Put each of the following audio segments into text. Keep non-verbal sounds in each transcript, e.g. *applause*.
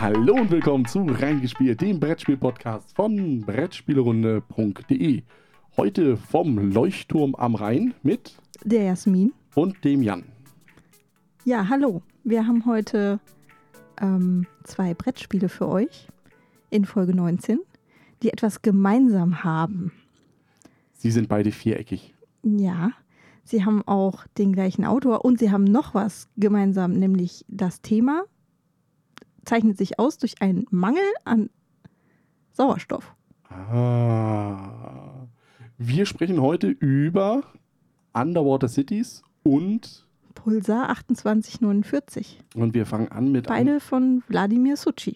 Hallo und willkommen zu Reingespielt, dem Brettspiel-Podcast von Brettspielerunde.de. Heute vom Leuchtturm am Rhein mit Der Jasmin. und dem Jan. Ja, hallo. Wir haben heute ähm, zwei Brettspiele für euch in Folge 19, die etwas gemeinsam haben. Sie sind beide viereckig. Ja, sie haben auch den gleichen Autor und sie haben noch was gemeinsam, nämlich das Thema zeichnet sich aus durch einen Mangel an Sauerstoff. Ah. Wir sprechen heute über Underwater Cities und, Pulsar 2849. und wir fangen an mit. Beide von Wladimir Suchi.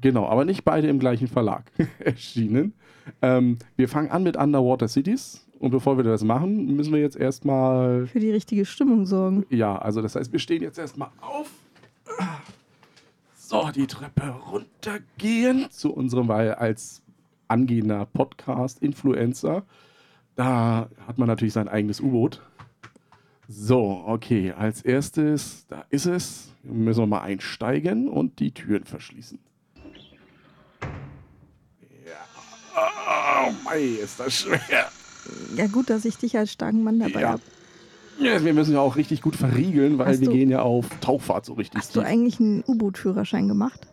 Genau, aber nicht beide im gleichen Verlag *laughs* erschienen. Ähm, wir fangen an mit Underwater Cities. Und bevor wir das machen, müssen wir jetzt erstmal. Für die richtige Stimmung sorgen. Ja, also das heißt, wir stehen jetzt erstmal auf. So, die Treppe runtergehen zu unserem, weil als angehender Podcast-Influencer, da hat man natürlich sein eigenes U-Boot. So, okay, als erstes, da ist es. Müssen wir mal einsteigen und die Türen verschließen. Ja. Oh, mei, ist das schwer. Ja, gut, dass ich dich als starken Mann dabei Ja. habe. Ja, wir müssen ja auch richtig gut verriegeln, weil Hast wir du- gehen ja auf Tauchfahrt so richtig Hast du tief. eigentlich einen U-Boot-Führerschein gemacht?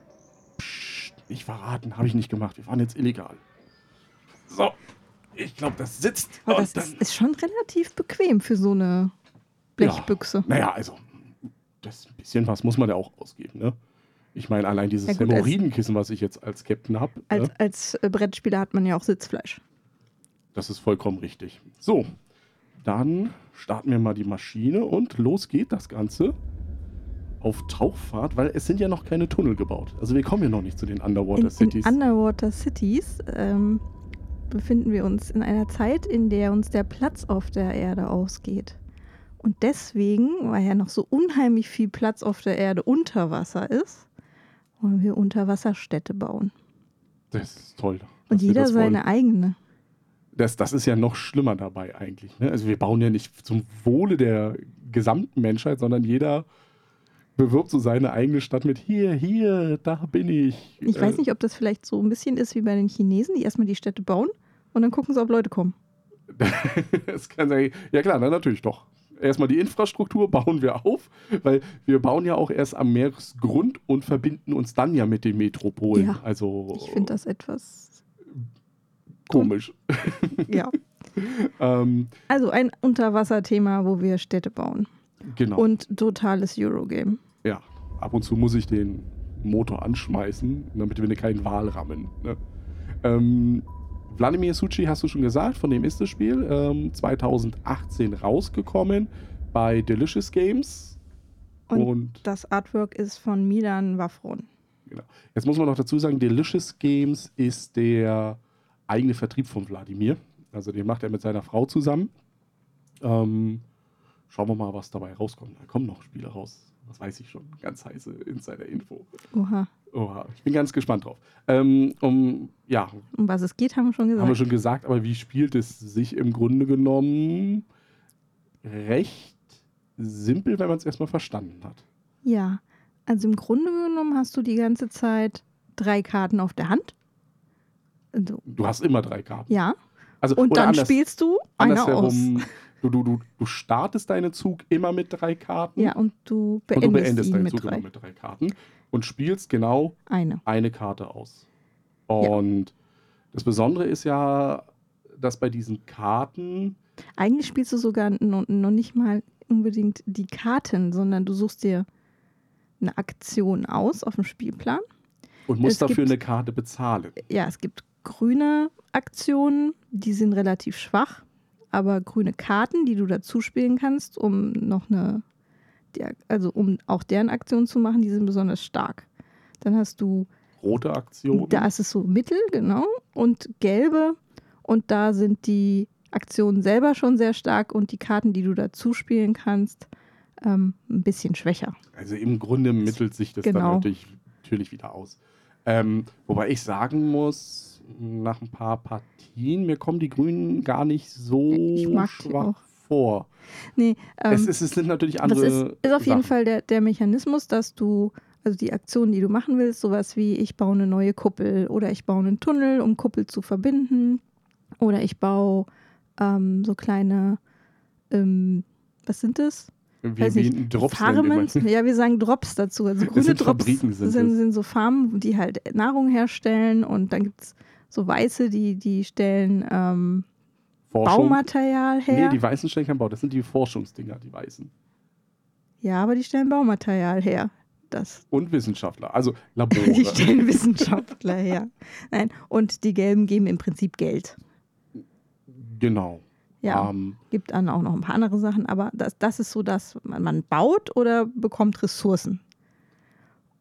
Psst, nicht verraten, habe ich nicht gemacht. Wir fahren jetzt illegal. So, ich glaube, das sitzt. Aber das ist, ist schon relativ bequem für so eine Blechbüchse. naja, also, das ein bisschen was muss man ja auch ausgeben, ne? Ich meine, allein dieses Ja, Hämorrhoidenkissen, was ich jetzt als Captain habe, Als, ne? als äh, Brettspieler hat man ja auch Sitzfleisch. das ist vollkommen richtig. So, dann starten wir mal die Maschine und los geht das Ganze auf Tauchfahrt, weil es sind ja noch keine Tunnel gebaut. Also wir kommen ja noch nicht zu den Underwater In, in Cities. Underwater Cities ähm, befinden wir uns in einer Zeit, in der uns der Platz auf der Erde ausgeht. Und deswegen, weil ja noch so unheimlich viel Platz auf der Erde unter Wasser ist, wollen wir Unterwasserstädte bauen. das ist toll. Und jeder seine eigene. Das, das ist ja noch schlimmer dabei eigentlich. Ne? Also wir bauen ja nicht zum Wohle der gesamten Menschheit, sondern jeder bewirbt so seine eigene Stadt mit hier, hier, da bin ich. Ich weiß nicht, ob das vielleicht so ein bisschen ist wie bei den Chinesen, die erstmal die Städte bauen und dann gucken sie, ob Leute kommen. *laughs* das kann sein. Ja klar, na, natürlich doch. Erstmal die Infrastruktur bauen wir auf, weil wir bauen ja auch erst am Meeresgrund und verbinden uns dann ja mit den Metropolen. Ja, also Ich finde das etwas. Komisch. *laughs* Ja. *laughs* Ähm, Also ein Unterwasserthema, wo wir Städte bauen. genau. Und totales Eurogame. Ja, ab und zu muss ich den Motor anschmeißen, damit wir keinen Wal rammen. Ne? Ähm, Wladimir Suchi hast du schon gesagt, von dem ist das Spiel. Ähm, 2018 rausgekommen bei Delicious Games. Und, Und, das Artwork ist von Milan Wafron. genau. jetzt muss man noch dazu sagen, Delicious Games ist der eigene Vertrieb von Wladimir. Also den macht er mit seiner Frau zusammen. Ähm, schauen wir mal, was dabei rauskommt. Da kommen noch Spiele raus. Das weiß ich schon. Ganz heiße Insider-Info. Oha. Oha, ich bin ganz gespannt drauf. Ähm, um, ja, Um was es geht, haben wir schon gesagt. haben wir schon gesagt, aber wie spielt es sich im Grunde genommen recht simpel, wenn man es erstmal verstanden hat. Ja. Also im Grunde genommen hast du die ganze Zeit drei Karten auf der Hand. Also, Du hast immer drei Karten. ja. Also, Und dann anders, spielst du einer aus. du, du, du, du startest deinen Zug immer mit drei Karten Ja, und du und beendest, du beendest deinen Zug drei. immer mit drei Karten und spielst genau Eine. eine Karte aus. Und das Besondere ist ja, dass bei diesen Karten Eigentlich spielst du sogar noch, noch nicht mal unbedingt die Karten, sondern du suchst dir eine Aktion aus auf dem Spielplan. und musst Es dafür gibt- eine Karte bezahlen. Ja, es gibt grüne Aktionen, die sind relativ schwach, aber grüne Karten, die du dazu spielen kannst, um noch eine, also um auch deren Aktion zu machen, die sind besonders stark. Dann hast du, Rote Aktionen. da ist es so mittel, genau, und gelbe und da sind die Aktionen selber schon sehr stark und die Karten, die du dazu spielen kannst, ähm, ein bisschen schwächer. Also im Grunde mittelt sich das dann Genau. natürlich, natürlich wieder aus. Ähm, wobei ich sagen muss, nach ein paar Partien, mir kommen die Grünen gar nicht so schwach vor. Nee, ähm, es, ist, es sind natürlich das andere. ist, ist auf jeden Sachen. Fall der, der Mechanismus, dass du Also die Aktionen, die du machen willst, sowas wie ich baue eine neue Kuppel oder ich baue einen Tunnel, um Kuppel zu verbinden oder ich baue ähm, so kleine, ähm, was sind das? Weiß wie Drops Farmen, wir ja, wir sagen Drops dazu. Also grüne sind Drops sind sind, es. sind so Farmen, die halt Nahrung herstellen und dann gibt es so Weiße, die, die stellen ähm. Baumaterial her. Nee, die Weißen stellen kein Bau, das sind die Forschungsdinger, die Weißen. ja, aber die stellen Baumaterial her. Das. Und Wissenschaftler, also Labore. *laughs* Die stellen Wissenschaftler her. Nein, und die Gelben geben im Prinzip Geld. genau. Ja, Ähm, gibt dann auch noch ein paar andere Sachen, aber das, das ist so, dass man, man baut oder bekommt Ressourcen.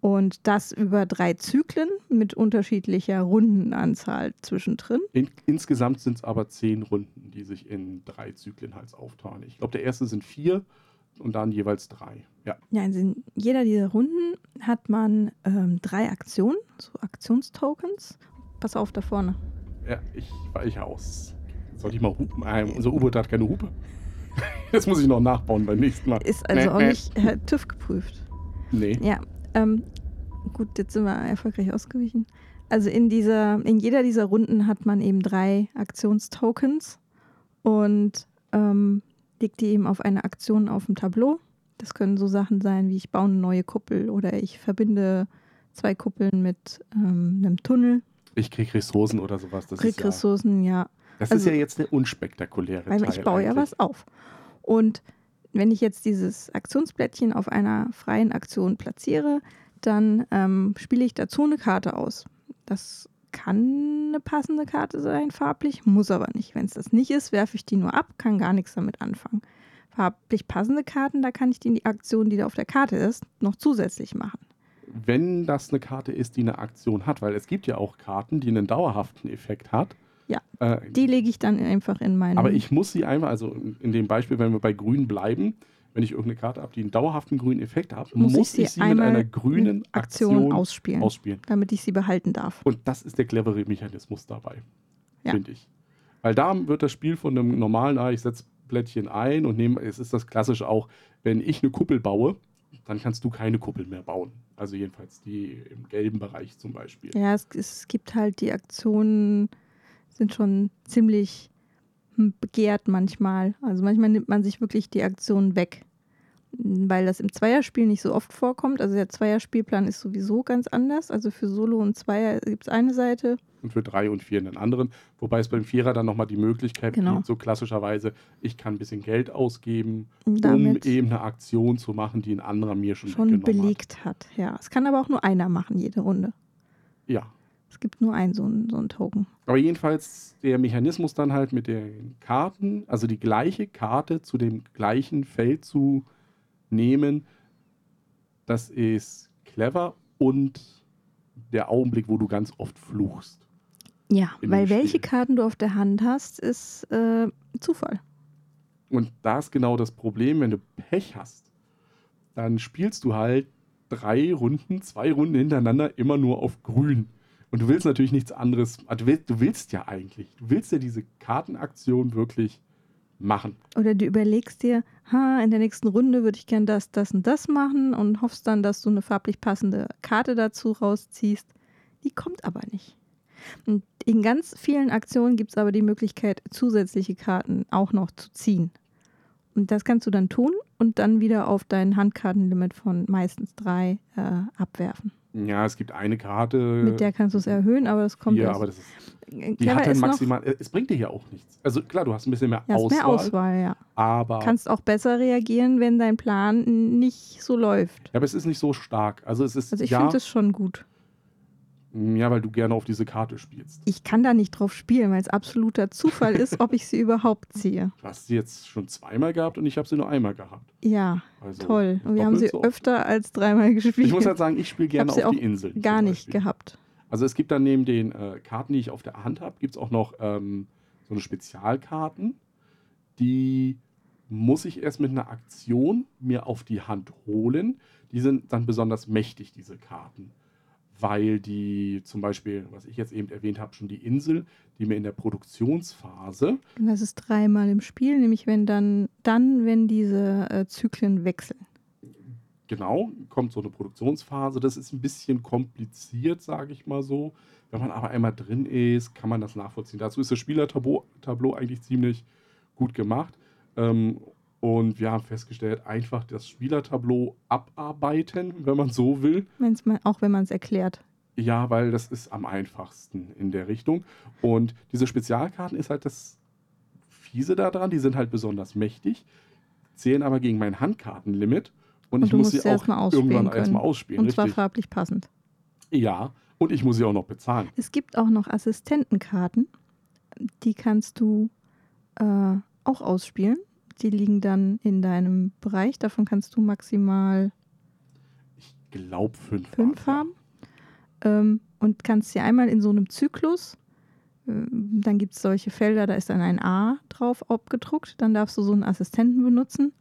Und das über drei Zyklen mit unterschiedlicher Rundenanzahl zwischendrin. in, insgesamt sind es aber zehn Runden, die sich in drei Zyklen halt aufteilen. Ich glaube, der erste sind vier und dann jeweils drei. Ja. Ja, in jeder dieser Runden hat man ähm, drei Aktionen, so Aktionstokens. Pass auf da vorne. ja ich weiche aus. Soll ich mal hupen? Ah, unser U-Boot hat keine Hupe. *laughs* Das muss ich noch nachbauen beim nächsten Mal. Ist also Nee, auch nee. nicht äh, TÜV geprüft. Nee. Ja, ähm, gut, jetzt sind wir erfolgreich ausgewichen. Also in dieser, in jeder dieser Runden hat man eben drei Aktionstokens und ähm, legt die eben auf eine Aktion auf dem Tableau. Das können so Sachen sein wie ich baue eine neue Kuppel oder ich verbinde zwei Kuppeln mit ähm, einem Tunnel, Ich krieg Ressourcen oder sowas. Das, krieg ist ja, Ressourcen, ja. das also- ist ja jetzt der unspektakuläre Weil Teil. ich baue ja eigentlich. was auf. Und wenn ich jetzt dieses Aktionsblättchen auf einer freien Aktion platziere, dann ähm, spiele ich dazu eine Karte aus. Das kann eine passende Karte sein, farblich, muss aber nicht. Wenn es das nicht ist, werfe ich die nur ab, kann gar nichts damit anfangen. Farblich passende Karten, da kann ich die Aktion, die da auf der Karte ist, noch zusätzlich machen. Wenn das eine Karte ist, die eine Aktion hat, weil es gibt ja auch Karten, die einen dauerhaften Effekt hat. Ja, Äh, Die lege ich dann einfach in meinen. aber ich muss sie einfach, also in dem Beispiel, wenn wir bei grün bleiben, wenn ich irgendeine Karte habe, die einen dauerhaften grünen Effekt hat, Muss muss, ich ich sie mit einmal einer grünen Aktion Aktion, ausspielen. ausspielen. damit ich sie behalten darf. Und das ist der clevere Mechanismus dabei, Ja. finde ich. Weil da wird das Spiel von einem normalen, ah, ich setze Blättchen ein und nehme, es ist das klassische auch, wenn ich eine Kuppel baue, dann kannst du keine Kuppel mehr bauen. Also jedenfalls die im gelben Bereich zum Beispiel. Ja, es, es gibt halt die Aktionen, sind schon ziemlich hm, begehrt manchmal. Also manchmal nimmt man sich wirklich die Aktionen weg, weil das im Zweierspiel nicht so oft vorkommt. Also der Zweierspielplan ist sowieso ganz anders. Also für Solo und Zweier gibt es eine Seite. Und für drei und vier einen anderen. Wobei es beim Vierer dann nochmal die Möglichkeit Genau. gibt, so klassischerweise, ich kann ein bisschen Geld ausgeben, Damit um eben eine Aktion zu machen, die ein anderer mir schon, schon belegt hat. Ja, es kann aber auch nur einer machen, jede Runde. Hat. Ja. Es gibt nur einen so einen, so einen Token. Aber jedenfalls der Mechanismus dann halt mit den Karten, also die gleiche Karte zu dem gleichen Feld zu nehmen, das ist clever und der Augenblick, wo du ganz oft fluchst. Ja, weil welche. Karten du auf der Hand hast, ist äh, Zufall. Und da ist genau das Problem, wenn du Pech hast, dann spielst du halt drei Runden, zwei Runden hintereinander immer nur auf grün. Und du willst natürlich nichts anderes. also Du willst, du willst ja eigentlich, du willst ja diese Kartenaktion wirklich machen. Oder du überlegst dir, ha, in der nächsten Runde würde ich gern das, das und das machen und hoffst dann, dass du eine farblich passende Karte dazu rausziehst. Die kommt aber nicht. Und in ganz vielen Aktionen gibt es aber die Möglichkeit, zusätzliche Karten auch noch zu ziehen. Und das kannst du dann tun und dann wieder auf dein Handkartenlimit von meistens drei äh, abwerfen. Ja, es gibt eine Karte. Mit der kannst du es erhöhen, aber das kommt ja, aber das ist, Clever die hat dann maximal. Es bringt dir ja auch nichts. Also klar, du hast ein bisschen mehr Ja, Auswahl, mehr Auswahl, ja. aber Kannst auch besser reagieren, wenn dein Plan nicht so läuft. ja, aber es ist nicht so stark. Also es ist Also ich ja, finde es schon gut. Ja, weil du gerne auf diese Karte spielst. Ich kann da nicht drauf spielen, weil es absoluter Zufall ist, ob ich sie *laughs* überhaupt ziehe. Du hast sie jetzt schon zweimal gehabt und ich habe sie nur einmal gehabt. Ja, Also toll. Und wir haben sie so öfter als dreimal gespielt. Ich muss halt sagen, ich spiele gerne auf die Insel. Gar nicht gehabt. Also es gibt dann neben den äh, Karten, die ich auf der Hand habe, gibt es auch noch ähm, so eine Spezialkarten, die muss ich erst mit einer Aktion mir auf die Hand holen. Die sind dann besonders mächtig, diese Karten. Weil die zum Beispiel, was ich jetzt eben erwähnt habe, schon die Insel, die mir in der Produktionsphase, Und das ist dreimal im Spiel, nämlich wenn dann, dann wenn diese äh, Zyklen wechseln. genau, kommt so eine Produktionsphase. Das ist ein bisschen kompliziert, sage ich mal so. Wenn man aber einmal drin ist, kann man das nachvollziehen. Dazu ist das Spielertableau Tableau eigentlich ziemlich gut gemacht. Ähm, und wir haben festgestellt, einfach das Spielertableau abarbeiten, wenn man so will. Wenn's mal, auch wenn man es erklärt. Ja, weil das ist am einfachsten in der Richtung. Und diese Spezialkarten ist halt das Fiese daran. Die sind halt besonders mächtig, zählen aber gegen mein Handkartenlimit. Und, Und ich du muss musst sie auch irgendwann können. erstmal ausspielen. Und zwar richtig. farblich passend. Ja, und ich muss sie auch noch bezahlen. Es gibt auch noch Assistentenkarten. Die kannst du äh, auch ausspielen. Die liegen dann in deinem Bereich. Davon kannst du maximal Ich glaube fünf. fünf haben. Ähm, und kannst sie einmal in so einem Zyklus, ähm, dann gibt es solche Felder, da ist dann ein A drauf abgedruckt. Dann darfst du so einen Assistenten benutzen.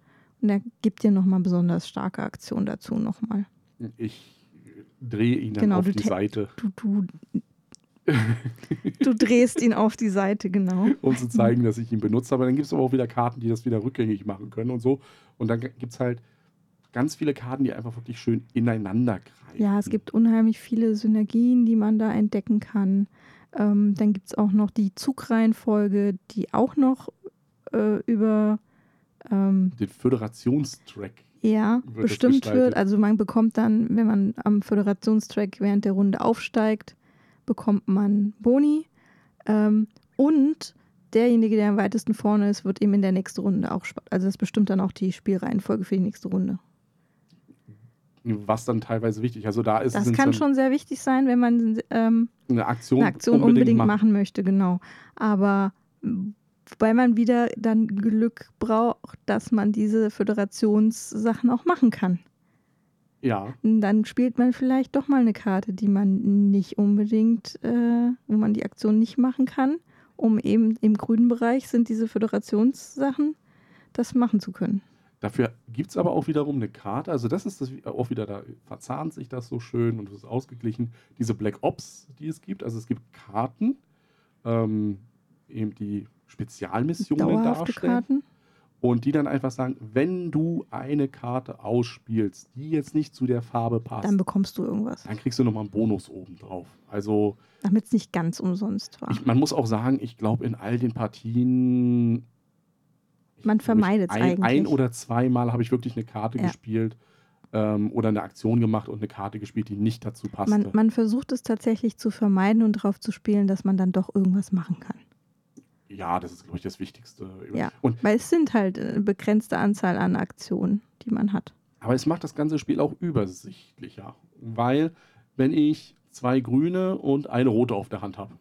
Und der gibt dir nochmal besonders starke Aktionen dazu nochmal. Ja. Ich drehe ihn dann Genau, auf die te- Seite, Du, du, *laughs* du drehst ihn auf die Seite, genau. um zu zeigen, dass ich ihn benutze. Aber dann gibt es aber auch wieder Karten, die das wieder rückgängig machen können und so. Und dann gibt es halt ganz viele Karten, die einfach wirklich schön ineinander greifen. Ja, es gibt unheimlich viele Synergien, die man da entdecken kann. Ähm, dann gibt es auch noch die Zugreihenfolge, die auch noch äh, über ähm, den Föderationstrack. ja, Wird bestimmt wird. Also man bekommt dann, wenn man am Föderationstrack während der Runde aufsteigt, bekommt man Boni. Ähm, und derjenige, der am weitesten vorne ist, wird eben in der nächsten Runde auch. Also das bestimmt dann auch die Spielreihenfolge für die nächste Runde. Was dann teilweise wichtig Also da ist Das kann schon sehr wichtig sein, wenn man ähm, eine Aktion, eine Aktion unbedingt, macht. machen möchte, genau. Aber wobei man wieder dann Glück braucht, dass man diese Föderationssachen auch machen kann. Ja, Dann spielt man vielleicht doch mal eine Karte, die man nicht unbedingt, äh, wo man die Aktion nicht machen kann, um eben im grünen Bereich sind diese Föderationssachen, das machen zu können. dafür gibt es aber auch wiederum eine Karte. Also das ist das auch wieder, da verzahnt sich das so schön und es ist ausgeglichen. Diese Black Ops, die es gibt. Also es gibt Karten, ähm, eben die Spezialmissionen Dauerhafte darstellen. Karten. Und die dann einfach sagen, wenn du eine Karte ausspielst, die jetzt nicht zu der Farbe passt, Dann bekommst du irgendwas, dann kriegst du nochmal einen Bonus oben drauf. Also damit es nicht ganz umsonst war. ich, man muss auch sagen, ich glaube in all den Partien Man glaub, ich vermeidet's ein, eigentlich. oder zweimal habe ich wirklich eine Karte Ja. gespielt ähm, oder eine Aktion gemacht und eine Karte gespielt, die nicht dazu passte. Man, man versucht es tatsächlich zu vermeiden und darauf zu spielen, dass man dann doch irgendwas machen kann. Ja, das ist, glaube ich, das Wichtigste. Ja. Und, Weil es sind halt eine begrenzte Anzahl an Aktionen, die man hat. aber es macht das ganze Spiel auch übersichtlicher, weil wenn ich zwei grüne und eine rote auf der Hand habe,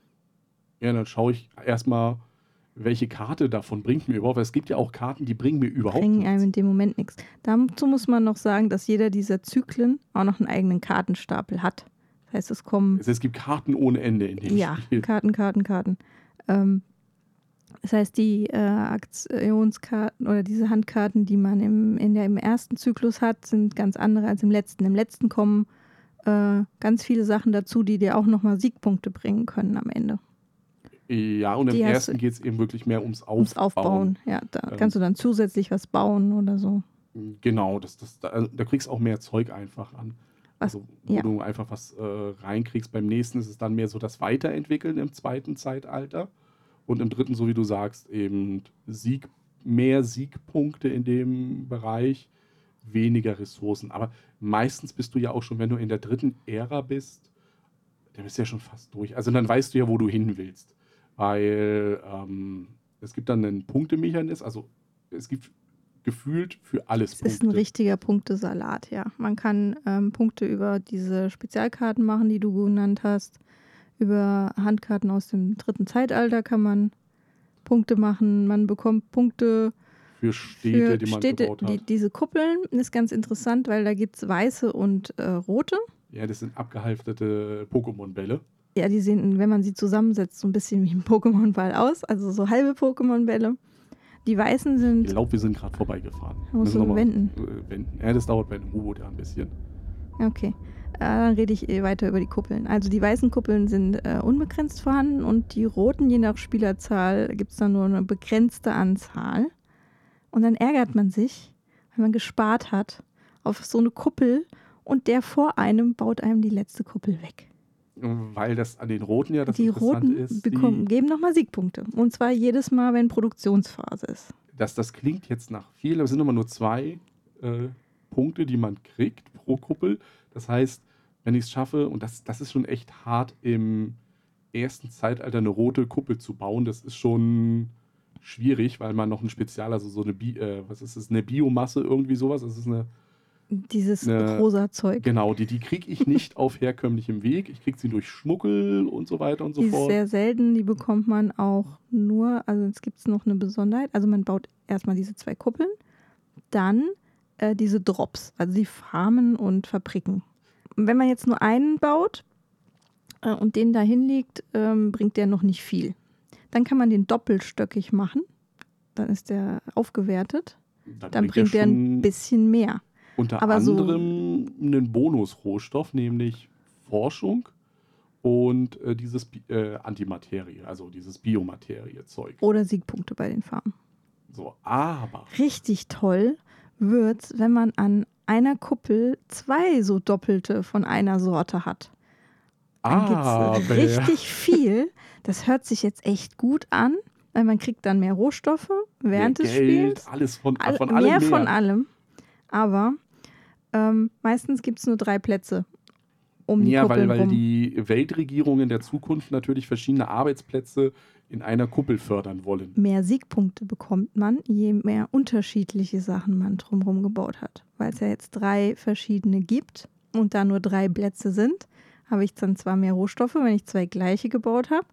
ja, dann schaue ich erstmal, welche Karte davon bringt mir überhaupt. Weil es gibt ja auch Karten, die bringen mir überhaupt Bringen einem nichts. in dem Moment nichts. Dazu muss man noch sagen, dass jeder dieser Zyklen auch noch einen eigenen Kartenstapel hat. Das heißt, es kommen Es, es gibt Karten ohne Ende in dem ja, Spiel. Karten, Karten, Karten. Ähm, das heißt, die äh, Aktionskarten oder diese Handkarten, die man im, in der, im ersten Zyklus hat, sind ganz andere als im letzten. Im letzten kommen äh, ganz viele Sachen dazu, die dir auch nochmal Siegpunkte bringen können am Ende. Ja, und im Die hast ersten geht es eben wirklich mehr ums Aufbauen. Ums Aufbauen. Ja, da Ähm. kannst du dann zusätzlich was bauen oder so. Genau, das, das, da, da kriegst du auch mehr Zeug einfach an. Was- also, wo ja. du einfach was äh, reinkriegst. Beim nächsten ist es dann mehr so das Weiterentwickeln im zweiten Zeitalter. Und im dritten, so wie du sagst, eben Sieg, mehr Siegpunkte in dem Bereich, weniger Ressourcen. Aber meistens bist du ja auch schon, wenn du in der dritten Ära bist, dann bist du ja schon fast durch. Also dann weißt du ja, wo du hin willst. Weil ähm, es gibt dann einen Punktemechanismus, also es gibt gefühlt für alles Es ist ein richtiger Punktesalat, ja. Man kann ähm, Punkte über diese Spezialkarten machen, die du genannt hast. Über Handkarten aus dem dritten Zeitalter kann man Punkte machen. Man bekommt Punkte für Städte, für die man Städte. gebaut hat. Die, diese Kuppeln ist ganz interessant, weil da gibt es weiße und äh, rote. ja, das sind abgehalfterte Pokémon-Bälle. Ja, die sehen, wenn man sie zusammensetzt, so ein bisschen wie ein Pokémon-Ball aus. Also so halbe Pokémon-Bälle. Die weißen Ich sind. glaube, wir sind gerade vorbeigefahren. Musst du wenden. äh, wenden. Ja, das dauert bei einem U-Boot ja ein bisschen. Okay. Äh, dann rede ich eh weiter über die Kuppeln. Also die weißen Kuppeln sind äh, unbegrenzt vorhanden und die roten, je nach Spielerzahl, gibt es dann nur eine begrenzte Anzahl. Und dann ärgert man sich, wenn man gespart hat auf so eine Kuppel und der vor einem baut einem die letzte Kuppel weg. Weil das an den Roten ja das die Roten ist, bekommen, die, geben nochmal Siegpunkte. Und zwar jedes Mal, wenn Produktionsphase ist. dass das klingt jetzt nach viel, aber es sind immer nur zwei äh, Punkte, die man kriegt pro Kuppel. Das heißt, wenn ich es schaffe, und das, das ist schon echt hart im ersten Zeitalter eine rote Kuppel zu bauen, das ist schon schwierig, weil man noch ein Spezial, also so eine, Bi äh, was ist das, eine Biomasse, irgendwie sowas, das ist eine, Dieses Ne, rosa Zeug. genau, die, die kriege ich nicht auf herkömmlichem Weg. Ich kriege sie durch Schmuggel und so weiter und so Die ist fort. sehr selten, die bekommt man auch nur, also es gibt noch eine Besonderheit. Also man baut erstmal diese zwei Kuppeln, dann äh, diese Drops, also die Farmen und Fabriken. Wenn man jetzt nur einen baut äh, und den da hinlegt, ähm, bringt der noch nicht viel. Dann kann man den doppelstöckig machen, dann ist der aufgewertet, dann bringt der ein schon bisschen mehr. unter aber so- anderem einen Bonusrohstoff, nämlich Forschung und äh, dieses äh, Antimaterie, also dieses Biomaterie-Zeug. Oder Siegpunkte bei den Farmen. So, aber Richtig toll wird's, wenn man an einer Kuppel zwei so doppelte von einer Sorte hat. Dann aber gibt's richtig viel. Das hört sich jetzt echt gut an, weil man kriegt dann mehr Rohstoffe während mehr des Geld, Spiels. alles von, All, von allem mehr mehr. von allem. Aber ähm, meistens gibt es nur drei Plätze um die Ja, weil, Kuppeln weil rum. die Weltregierungen der Zukunft natürlich verschiedene Arbeitsplätze in einer Kuppel fördern wollen. Mehr Siegpunkte bekommt man, je mehr unterschiedliche Sachen man drumherum gebaut hat. Weil es ja jetzt drei verschiedene gibt und da nur drei Plätze sind, habe ich dann zwar mehr Rohstoffe, wenn ich zwei gleiche gebaut habe,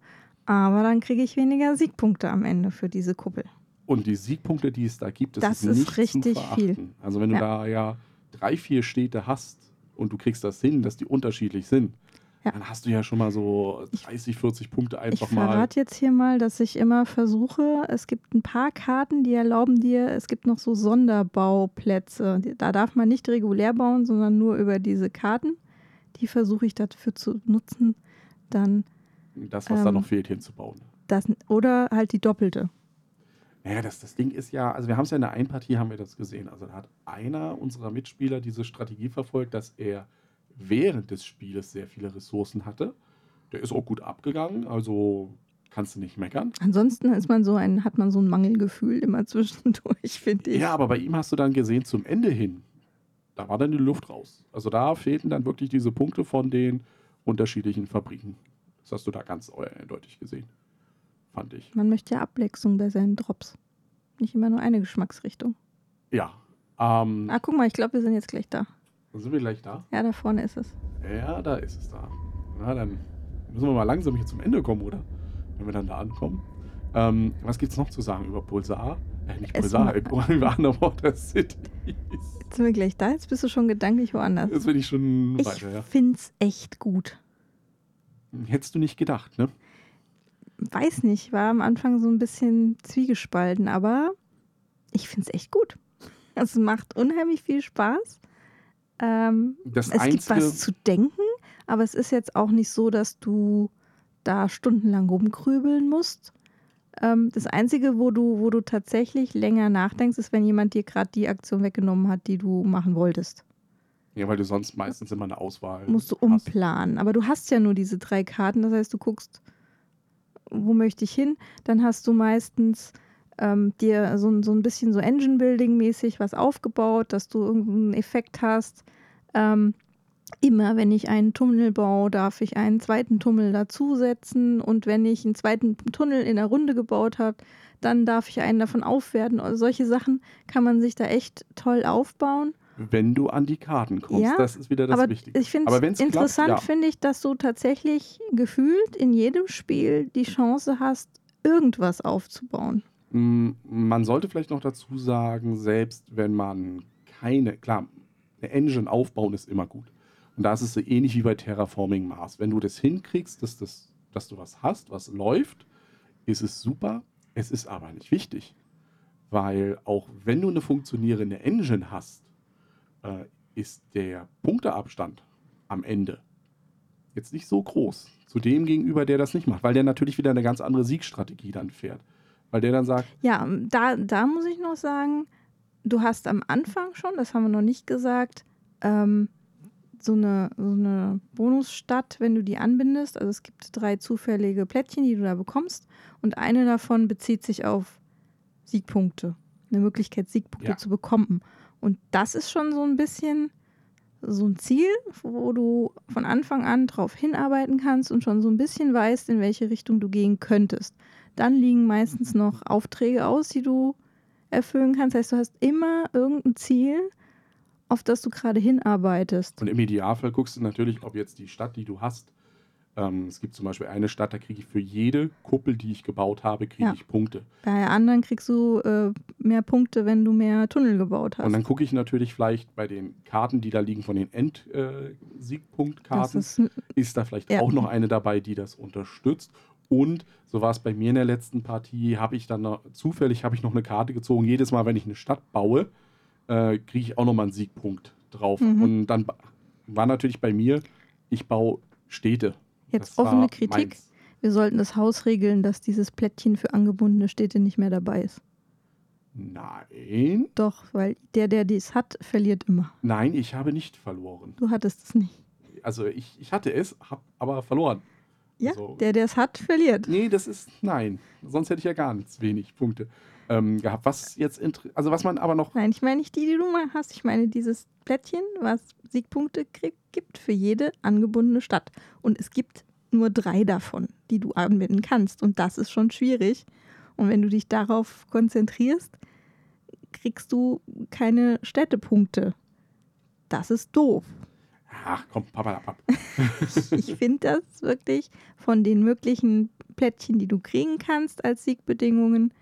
aber dann kriege ich weniger Siegpunkte am Ende für diese Kuppel. Und die Siegpunkte, die es da gibt, das, Das ist, ist nicht richtig zu verachten. viel. Also wenn du Ja. da ja drei, vier Städte hast und du kriegst das hin, dass die unterschiedlich sind, Ja. dann hast du ja schon mal so 30, 40 Punkte Ich einfach mal. verrate jetzt hier mal, dass ich immer versuche, es gibt ein paar Karten, die erlauben dir, es gibt noch so Sonderbauplätze. Da darf man nicht regulär bauen, sondern nur über diese Karten. Die versuche ich dafür zu nutzen, dann Das, was da ähm, noch fehlt, hinzubauen. das oder halt die doppelte. Naja, das, das Ding ist ja, also wir haben es ja in der Einpartie, haben wir das gesehen. Also da hat einer unserer Mitspieler diese Strategie verfolgt, dass er während des Spieles sehr viele Ressourcen hatte. Der ist auch gut abgegangen, also kannst du nicht meckern. Ansonsten ist man so ein, hat man so ein Mangelgefühl immer *laughs* zwischendurch, finde ich. Ja, aber bei ihm hast du dann gesehen, zum Ende hin, da war dann die Luft raus. Also da fehlten dann wirklich diese Punkte von den unterschiedlichen Fabriken. Das hast du da ganz eindeutig gesehen, fand ich. Man möchte ja Abwechslung bei seinen Drops. Nicht immer nur eine Geschmacksrichtung. Ja, ähm, Ah, guck mal, ich glaube, wir sind jetzt gleich da. Sind wir gleich da. Ja, da vorne ist es. Ja, da ist es da. Na, dann müssen wir mal langsam hier zum Ende kommen, oder? Wenn wir dann da ankommen. Ähm, was gibt's noch zu sagen über Pulsar? Äh, nicht Es Pulsar, über *laughs* Underwater Cities. Jetzt sind wir gleich da. Jetzt bist du schon gedanklich woanders. Jetzt bin ich schon Ich weiter, ja. find's echt gut. Hättest du nicht gedacht, ne? Weiß nicht, war am Anfang so ein bisschen zwiegespalten, aber ich find's echt gut. *laughs* Es macht unheimlich viel Spaß. Ähm, es gibt einzige, was zu denken, aber es ist jetzt auch nicht so, dass du da stundenlang rumkrübeln musst. Ähm, das Einzige, wo du, wo du tatsächlich länger nachdenkst, ist, wenn jemand dir gerade die Aktion weggenommen hat, die du machen wolltest. ja, weil du sonst meistens immer eine Auswahl musst du hast. umplanen. Aber du hast ja nur diese drei Karten. Das heißt, du guckst, wo möchte ich hin? Dann hast du meistens ähm, dir so, ein- so ein bisschen so Engine-Building-mäßig was aufgebaut, dass du irgendeinen Effekt hast. Ähm, immer, wenn ich einen Tunnel baue, darf ich einen zweiten Tunnel dazusetzen. Und wenn ich einen zweiten Tunnel in der Runde gebaut habe, dann darf ich einen davon aufwerten. Also solche Sachen kann man sich da echt toll aufbauen. Wenn du an die Karten kommst, Ja, das ist wieder das aber Wichtige. ich Aber interessant, klappt, ja. finde ich, dass du tatsächlich gefühlt in jedem Spiel die Chance hast, irgendwas aufzubauen. Mm, Man sollte vielleicht noch dazu sagen, selbst wenn man keine, klar, eine Engine aufbauen ist immer gut. Und da ist es so ähnlich wie bei Terraforming Mars. Wenn du das hinkriegst, dass, das, dass du was hast, was läuft, ist es super. Es ist aber nicht wichtig. Weil auch wenn du eine funktionierende Engine hast, äh, ist der Punkteabstand am Ende jetzt nicht so groß zu dem gegenüber, der das nicht macht. Weil der natürlich wieder eine ganz andere Siegstrategie dann fährt. Weil der dann sagt, Ja, da, da muss ich noch sagen, du hast am Anfang schon, das haben wir noch nicht gesagt, ähm, so, eine, so eine Bonusstadt, wenn du die anbindest. Also es gibt drei zufällige Plättchen, die du da bekommst. Und eine davon bezieht sich auf Siegpunkte. Eine Möglichkeit, Siegpunkte Ja. zu bekommen. Und das ist schon so ein bisschen so ein Ziel, wo du von Anfang an drauf hinarbeiten kannst und schon so ein bisschen weißt, in welche Richtung du gehen könntest. Dann liegen meistens noch Aufträge aus, die du erfüllen kannst. Das heißt, du hast immer irgendein Ziel, auf das du gerade hinarbeitest. Und im Idealfall guckst du natürlich, ob jetzt die Stadt, die du hast, ähm, es gibt zum Beispiel eine Stadt, da kriege ich für jede Kuppel, die ich gebaut habe, kriege Ja. ich Punkte. Bei anderen kriegst du äh, mehr Punkte, wenn du mehr Tunnel gebaut hast. Und dann gucke ich natürlich vielleicht bei den Karten, die da liegen von den End-Siegpunktkarten, ist, ist da vielleicht Ja. auch noch eine dabei, die das unterstützt. Und so war es bei mir in der letzten Partie, habe ich dann noch, zufällig habe ich noch eine Karte gezogen. Jedes Mal, wenn ich eine Stadt baue, äh, kriege ich auch nochmal einen Siegpunkt drauf. Mhm. Und dann war natürlich bei mir, ich baue Städte. Jetzt Das offene Kritik. meins. wir sollten das Haus regeln, dass dieses Plättchen für angebundene Städte nicht mehr dabei ist. Nein, Doch, weil der, der dies hat, verliert immer. nein, ich habe nicht verloren. Du hattest es nicht. Also ich, ich hatte es, habe aber verloren. Ja, Also- der, der es hat, verliert. Nee, das ist nein. Sonst hätte ich ja gar nichts wenig Punkte ähm, gehabt. Was jetzt, also was man aber noch Nein, ich meine nicht die, die du mal hast. Ich meine dieses Plättchen, was Siegpunkte krieg, gibt für jede angebundene Stadt. Und es gibt nur drei davon, die du anbinden kannst. Und das ist schon schwierig. Und wenn du dich darauf konzentrierst, kriegst du keine Städtepunkte. Das ist doof. Ach komm, papalapap. *laughs* Ich finde das wirklich von den möglichen Plättchen, die du kriegen kannst als Siegbedingungen,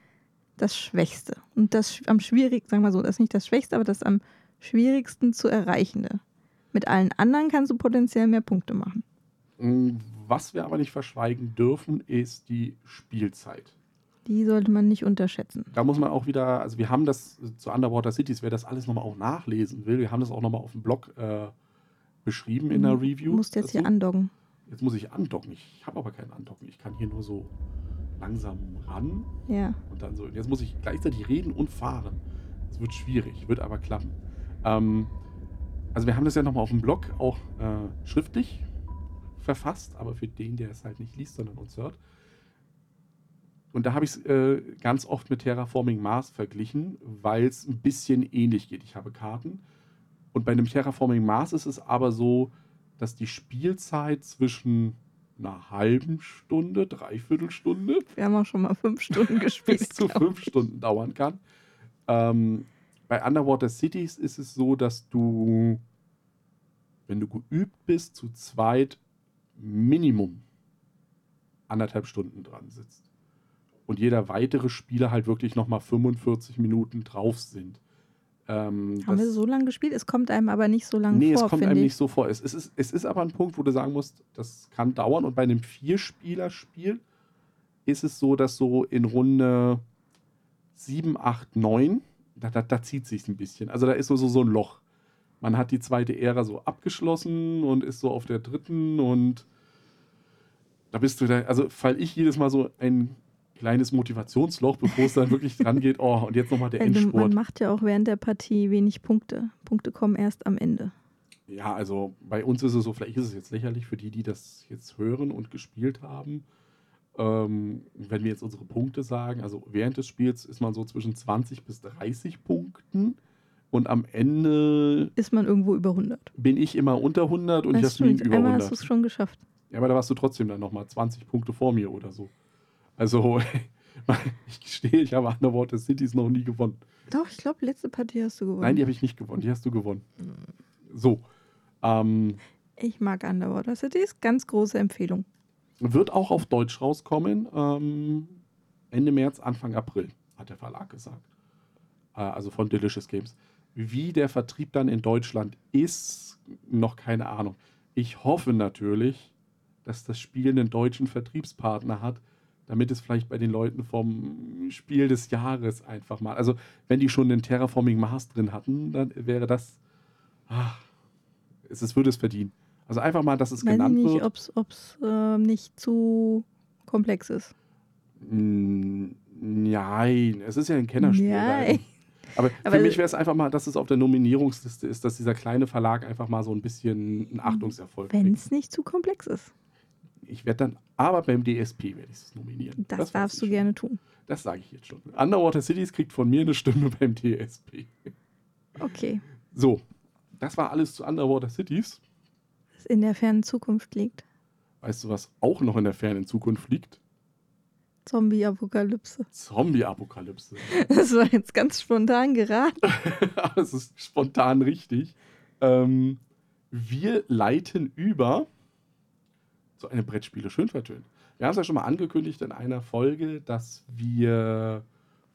das Schwächste. Und das am schwierigsten, sagen wir so, das ist nicht das Schwächste, aber das am schwierigsten zu erreichende. Mit allen anderen kannst du potenziell mehr Punkte machen. Mm, Was wir aber nicht verschweigen dürfen, ist die Spielzeit. Die sollte man nicht unterschätzen. Da muss man auch wieder, also wir haben das zu Underwater Cities, wer das alles nochmal auch nachlesen will, wir haben das auch nochmal auf dem Blog äh, beschrieben in der Review. Du musst jetzt hier dazu. andocken. Jetzt muss ich andocken. Ich habe aber kein Andocken. Ich kann hier nur so langsam ran Ja. und dann so. Jetzt muss ich gleichzeitig reden und fahren. Das wird schwierig, wird aber klappen. Ähm, also wir haben das ja nochmal auf dem Blog auch äh, schriftlich verfasst, aber für den, der es halt nicht liest, sondern uns hört. Und da habe ich es äh, ganz oft mit Terraforming Mars verglichen, weil es ein bisschen ähnlich geht. Ich habe Karten und bei einem Terraforming Mars ist es aber so, dass die Spielzeit zwischen einer halben Stunde, dreiviertel Stunde Wir haben auch schon mal fünf Stunden *laughs* gespielt. bis zu fünf Stunden dauern kann. Ähm, bei Underwater Cities ist es so, dass du, wenn du geübt bist, zu zweit Minimum anderthalb Stunden dran sitzt. Und jeder weitere Spieler halt wirklich nochmal 45 Minuten drauf sind. Ähm. Haben wir so lange gespielt? Es kommt einem aber nicht so lange Nee, vor, es kommt einem ich. nicht so vor. Es, es, ist, es ist aber ein Punkt, wo du sagen musst, das kann dauern. Und bei einem Vierspieler-Spiel ist es so, dass so in Runde 7, 8, 9, da, da, da zieht sich ein bisschen. Also da ist so, so, so ein Loch. Man hat die zweite Ära so abgeschlossen und ist so auf der dritten und da bist du da, also fall ich jedes Mal so ein kleines Motivationsloch, bevor es dann wirklich dran geht, oh, und jetzt nochmal der Weil du- Man Endspurt. macht ja auch während der Partie wenig Punkte. Punkte kommen erst am Ende. Ja, also bei uns ist es so, vielleicht ist es jetzt lächerlich für die, die das jetzt hören und gespielt haben. Ähm, wenn wir jetzt unsere Punkte sagen, also während des Spiels ist man so zwischen 20 bis 30 Punkten und am Ende Ist man irgendwo über 100. bin ich immer unter 100 und ich Das habe nie stimmt. über Einmal 100. hast du es schon geschafft. Ja, aber da warst du trotzdem dann nochmal 20 Punkte vor mir oder so. Also, *laughs* ich gestehe, ich habe Underwater Cities noch nie gewonnen. Doch, ich glaube, letzte Partie hast du gewonnen. Nein, die habe ich nicht gewonnen, die hast du gewonnen. So. Ähm, ich mag Underwater Cities. Ganz große Empfehlung. Wird auch auf Deutsch rauskommen. Ähm, Ende März, Anfang April, hat der Verlag gesagt. Äh, also von Delicious Games. Wie der Vertrieb dann in Deutschland ist, noch keine Ahnung. Ich hoffe natürlich, dass das Spiel einen deutschen Vertriebspartner hat, damit es vielleicht bei den Leuten vom Spiel des Jahres einfach mal. Also, wenn die schon den Terraforming Mars drin hatten, dann wäre das. Ah, es, es würde es verdienen. Also einfach mal, dass es Weiß ich genannt nicht, wird. ob es äh, nicht zu komplex ist. Nein, es ist ja ein Kennerspiel. Nein. Aber, *laughs* Aber für mich wäre es einfach mal, dass es auf der Nominierungsliste ist, dass dieser kleine Verlag einfach mal so ein bisschen einen Achtungserfolg Wenn kriegt. es nicht zu komplex ist. Ich werde dann, aber beim DSP werde ich es nominieren. Das, weiß darfst du schon. gerne tun. Das sage ich jetzt schon. Underwater Cities kriegt von mir eine Stimme beim DSP. Okay. So, das war alles zu Underwater Cities. Was in der fernen Zukunft liegt. Weißt du, was auch noch in der fernen Zukunft liegt? Zombie-Apokalypse. Zombie-Apokalypse. *laughs* Das war jetzt ganz spontan geraten. *laughs* Es ist spontan richtig. Ähm, wir leiten über zu einem Brettspiele schön vertönt. Wir haben es ja schon mal angekündigt in einer Folge, dass wir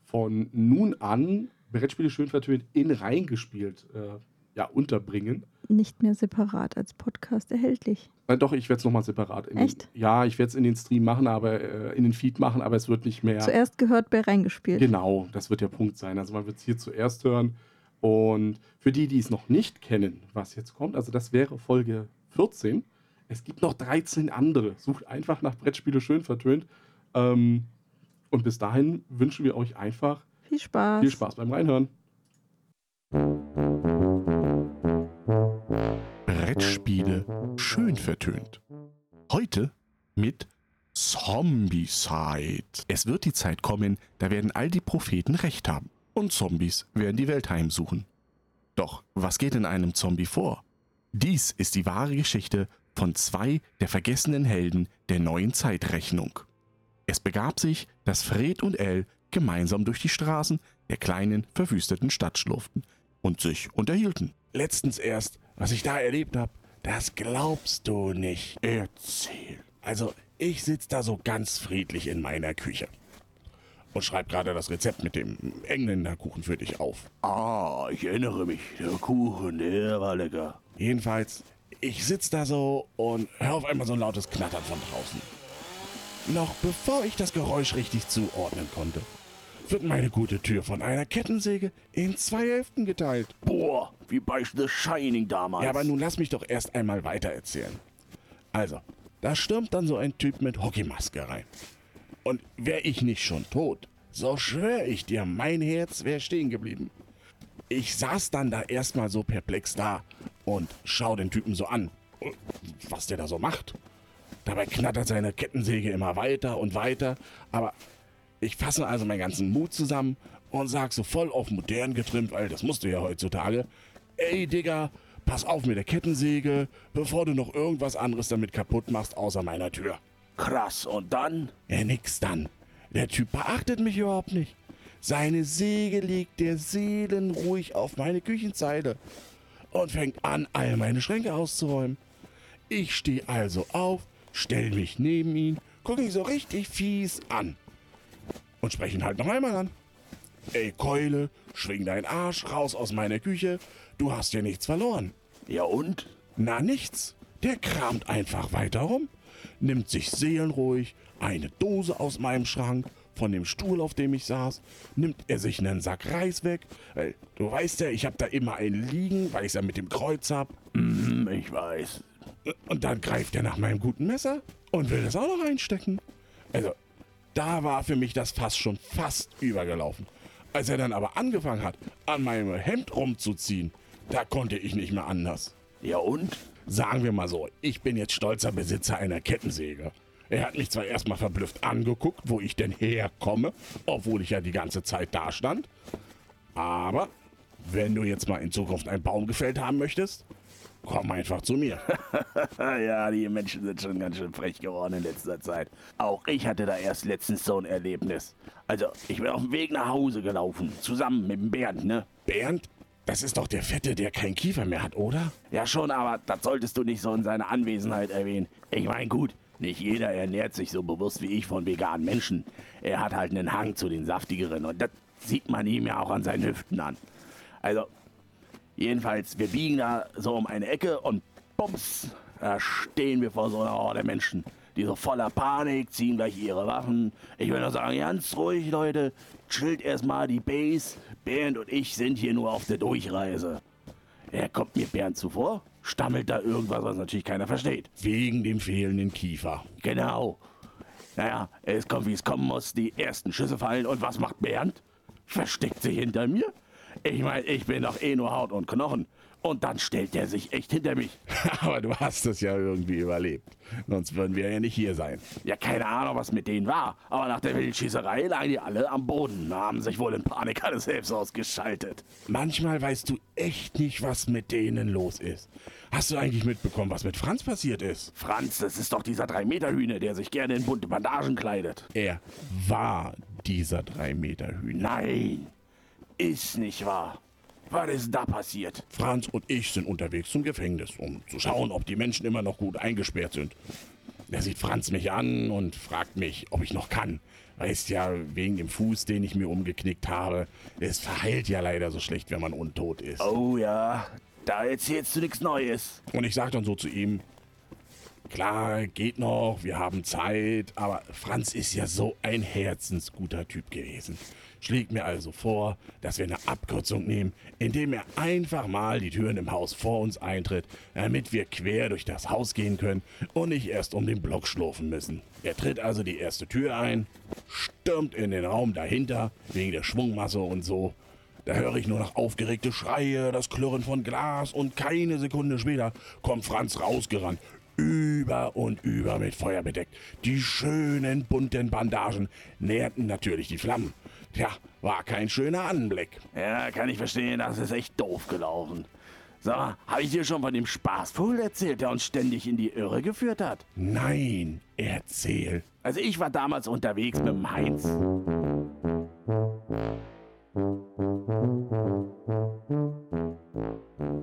von nun an Brettspiele schön vertönt in reingespielt äh, ja, unterbringen. Nicht mehr separat als Podcast erhältlich. Äh, doch, ich werde es nochmal separat. In Echt? Den, ja, ich werde es in den Stream machen, aber äh, in den Feed machen, aber es wird nicht mehr. Zuerst gehört bei reingespielt. Genau, das wird der Punkt sein. Also man wird es hier zuerst hören. Und für die, die es noch nicht kennen, was jetzt kommt, also das wäre Folge 14. Es gibt noch 13 andere. Sucht einfach nach Brettspiele schön vertönt. Ähm, und bis dahin wünschen wir euch einfach Viel Spaß. viel Spaß beim Reinhören. Brettspiele schön vertönt. Heute mit Zombicide. Es wird die Zeit kommen, da werden all die Propheten recht haben. Und Zombies werden die Welt heimsuchen. Doch was geht in einem Zombie vor? Dies ist die wahre Geschichte von zwei der vergessenen Helden der neuen Zeitrechnung. Es begab sich, dass Fred und Elle gemeinsam durch die Straßen der kleinen, verwüsteten Stadt schlurften und sich unterhielten. letztens erst, was ich da erlebt habe, das glaubst du nicht. Erzähl. Also, ich sitze da so ganz friedlich in meiner Küche und schreibe gerade das Rezept mit dem Engländerkuchen für dich auf. Ah, ich erinnere mich. Der Kuchen, der war lecker. Jedenfalls, ich sitze da so und höre auf einmal so ein lautes Knattern von draußen. Noch bevor ich das Geräusch richtig zuordnen konnte, wird meine gute Tür von einer Kettensäge in zwei Hälften geteilt. Boah, wie bei The Shining damals. Ja, aber nun lass mich doch erst einmal weiter erzählen. Also, da stürmt dann so ein Typ mit Hockeymaske rein. Und wär ich nicht schon tot, so schwör ich dir, mein Herz wäre stehen geblieben. Ich saß dann da erstmal so perplex da und schau den Typen so an, was der da so macht. Dabei knattert seine Kettensäge immer weiter und weiter, aber ich fasse also meinen ganzen Mut zusammen und sag so voll auf modern getrimmt, weil das musst du ja heutzutage. Ey, Digga, pass auf mit der Kettensäge, bevor du noch irgendwas anderes damit kaputt machst, außer meiner Tür. krass. Und dann? Ja, nix dann. Der Typ beachtet mich überhaupt nicht. Seine Säge legt der seelenruhig auf meine Küchenzeile und fängt an, all meine Schränke auszuräumen. Ich stehe also auf, stell mich neben ihn, gucke ihn so richtig fies an und spreche ihn halt noch einmal an. Ey, Keule, schwing deinen Arsch raus aus meiner Küche, du hast ja nichts verloren. Ja und? Na nichts. Der kramt einfach weiter rum, nimmt sich seelenruhig eine Dose aus meinem Schrank, von dem Stuhl, auf dem ich saß, nimmt er sich einen Sack Reis weg. Weil, du weißt ja, ich hab da immer einen liegen, weil ich ja mit dem Kreuz hab. Hm, ich weiß. Und dann greift er nach meinem guten Messer und will das auch noch einstecken. Also, da war für mich das Fass schon fast übergelaufen. Als er dann aber angefangen hat, an meinem Hemd rumzuziehen, da konnte ich nicht mehr anders. Ja und? Sagen wir mal so, ich bin jetzt stolzer Besitzer einer Kettensäge. Er hat mich zwar erstmal verblüfft angeguckt, wo ich denn herkomme, obwohl ich ja die ganze Zeit da stand. Aber wenn du jetzt mal in Zukunft einen Baum gefällt haben möchtest, komm einfach zu mir. *laughs* ja, die Menschen sind schon ganz schön frech geworden in letzter Zeit. Auch ich hatte da erst letztens so ein Erlebnis. Also, ich bin auf dem Weg nach Hause gelaufen, zusammen mit dem Bernd, ne? Bernd, das ist doch der Fette, der keinen Kiefer mehr hat, oder? Ja schon, aber das solltest du nicht so in seiner Anwesenheit erwähnen. Ich meine, gut, nicht jeder ernährt sich so bewusst wie ich von veganen Menschen. Er hat halt einen Hang zu den saftigeren und das sieht man ihm ja auch an seinen Hüften an. Also, jedenfalls, wir biegen da so um eine Ecke und bums, da stehen wir vor so einer Horde Menschen. Die so voller Panik ziehen gleich ihre Waffen. Ich will nur sagen, ganz ruhig, Leute. Chillt erstmal die Base. Bernd und ich sind hier nur auf der Durchreise. Er kommt mir Bernd zuvor, stammelt da irgendwas, was natürlich keiner versteht. Wegen dem fehlenden Kiefer. Genau. Naja, es kommt, wie es kommen muss. Die ersten Schüsse fallen. Und was macht Bernd? Versteckt sich hinter mir, Ich meine, ich bin doch eh nur Haut und Knochen. Und dann stellt der sich echt hinter mich. *laughs* Aber du hast es ja irgendwie überlebt. Sonst würden wir ja nicht hier sein. Ja, keine Ahnung, was mit denen war. Aber nach der Wildschießerei lagen die alle am Boden. Haben sich wohl in Panik alle selbst ausgeschaltet. Manchmal weißt du echt nicht, was mit denen los ist. Hast du eigentlich mitbekommen, was mit Franz passiert ist? Franz, das ist doch dieser 3-Meter-Hühner, der sich gerne in bunte Bandagen kleidet. Er war dieser 3-Meter-Hühner. Nein, ist nicht wahr. Was ist da passiert? Franz und ich sind unterwegs zum Gefängnis, um zu schauen, ob die Menschen immer noch gut eingesperrt sind. Da sieht Franz mich an und fragt mich, ob ich noch kann. Weißt ja, wegen dem Fuß, den ich mir umgeknickt habe. Es verheilt ja leider so schlecht, wenn man untot ist. Oh ja, da erzählst du nichts Neues. Und ich sag dann so zu ihm, klar, geht noch, wir haben Zeit, aber Franz ist ja so ein herzensguter Typ gewesen. Schlägt mir also vor, dass wir eine Abkürzung nehmen, indem er einfach mal die Türen im Haus vor uns eintritt, damit wir quer durch das Haus gehen können und nicht erst um den Block schlurfen müssen. Er tritt also die erste Tür ein, stürmt in den Raum dahinter, wegen der Schwungmasse und so. Da höre ich nur noch aufgeregte Schreie, das Klirren von Glas und keine Sekunde später kommt Franz rausgerannt. Über und über mit Feuer bedeckt. Die schönen bunten Bandagen nährten natürlich die Flammen. Tja, war kein schöner Anblick. Ja, kann ich verstehen, das ist echt doof gelaufen. Sag mal, habe ich dir schon von dem Spaßvogel erzählt, der uns ständig in die Irre geführt hat? Nein, erzähl. Also ich war damals unterwegs mit dem Heinz.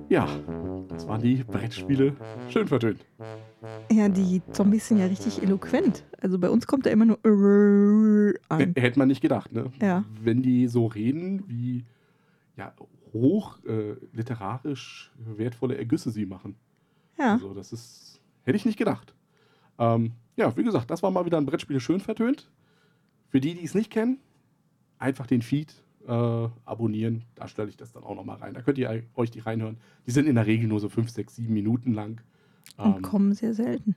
Ja, das waren die Brettspiele. Schön vertönt. Ja, die Zombies sind ja richtig eloquent. Also bei uns kommt da immer nur an. Hätte man nicht gedacht, ne? Ja. Wenn die so reden, wie ja, hoch äh, literarisch wertvolle Ergüsse sie machen. Ja, Also, das ist. Hätte ich nicht gedacht. Ähm, ja, wie gesagt, das war mal wieder ein Brettspiel schön vertönt. Für die, die es nicht kennen, einfach den Feed äh, abonnieren. Da stelle ich das dann auch nochmal rein. Da könnt ihr euch die reinhören. Die sind in der Regel nur so 5, 6, 7 Minuten lang. und Ähm, kommen sehr selten.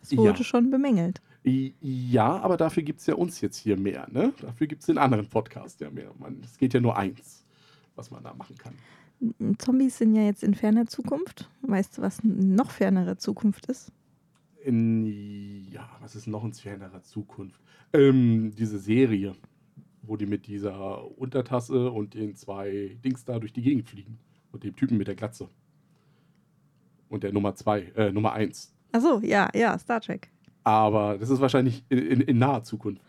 Das wurde ja. schon bemängelt. Ja, aber dafür gibt es ja uns jetzt hier mehr. Ne? Dafür gibt es den anderen Podcast ja mehr. Man, es geht ja nur eins, was man da machen kann. Zombies sind ja jetzt in ferner Zukunft. Weißt du, was noch fernere Zukunft ist? In, ja, was ist noch in fernerer Zukunft? Ähm, diese Serie, wo die mit dieser Untertasse und den zwei Dings da durch die Gegend fliegen. Und dem Typen mit der Glatze. Und der Nummer zwei, äh, Nummer eins. Achso, ja, ja, Star Trek. Aber das ist wahrscheinlich in, in, in naher Zukunft.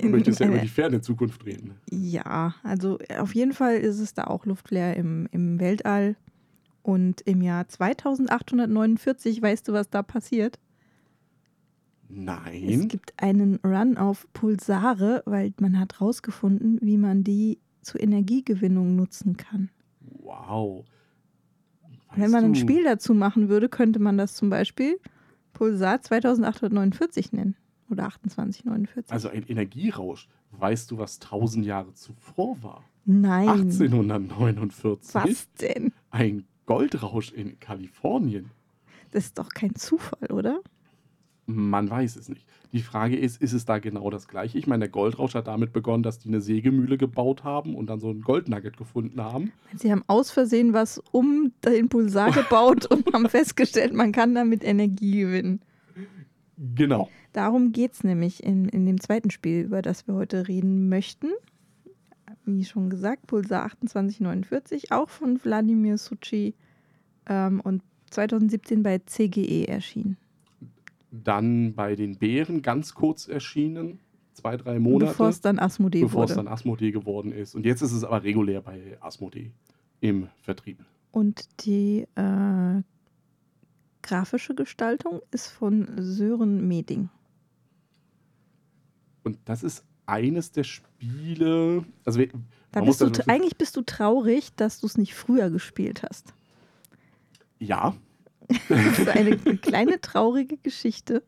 Du möchtest ja äh, über die ferne Zukunft reden. Ja, also auf jeden Fall ist es da auch luftleer im, im Weltall. Und im Jahr 2849, weißt du, was da passiert? Es Nein. gibt einen Run auf Pulsare, weil man hat rausgefunden, wie man die zur Energiegewinnung nutzen kann. Wow. Wenn Weißt man ein Spiel dazu machen würde, könnte man das zum Beispiel Pulsar 2849 nennen. Oder 2849. Also ein Energierausch. Weißt du, was 1000 Jahre zuvor war? Nein. 1849. Was denn? Ein Goldrausch in Kalifornien. Das ist doch kein Zufall, oder? Man weiß es nicht. Die Frage ist, ist es da genau das gleiche? Ich meine, der Goldrausch hat damit begonnen, dass die eine Sägemühle gebaut haben und dann so ein Goldnugget gefunden haben. Sie haben aus Versehen was um den Pulsar gebaut und *laughs* haben festgestellt, man kann damit Energie gewinnen. Genau. Darum geht es nämlich in, in dem zweiten Spiel, über das wir heute reden möchten. Wie schon gesagt, Pulsar 2849, auch von Wladimir Suchi ähm, und 2017 bei CGE erschienen. Dann bei den Bären ganz kurz erschienen. Zwei, drei Monate. Bevor es dann Asmodee bevor es wurde. dann Asmodee geworden ist. Und jetzt ist es aber regulär bei Asmodee im Vertrieb. Und die äh, grafische Gestaltung ist von Sören Meding. Und das ist eines der Spiele. Also, Da bist du, eigentlich bist du traurig, dass du es nicht früher gespielt hast. ja, Das *laughs* ist eine kleine traurige Geschichte.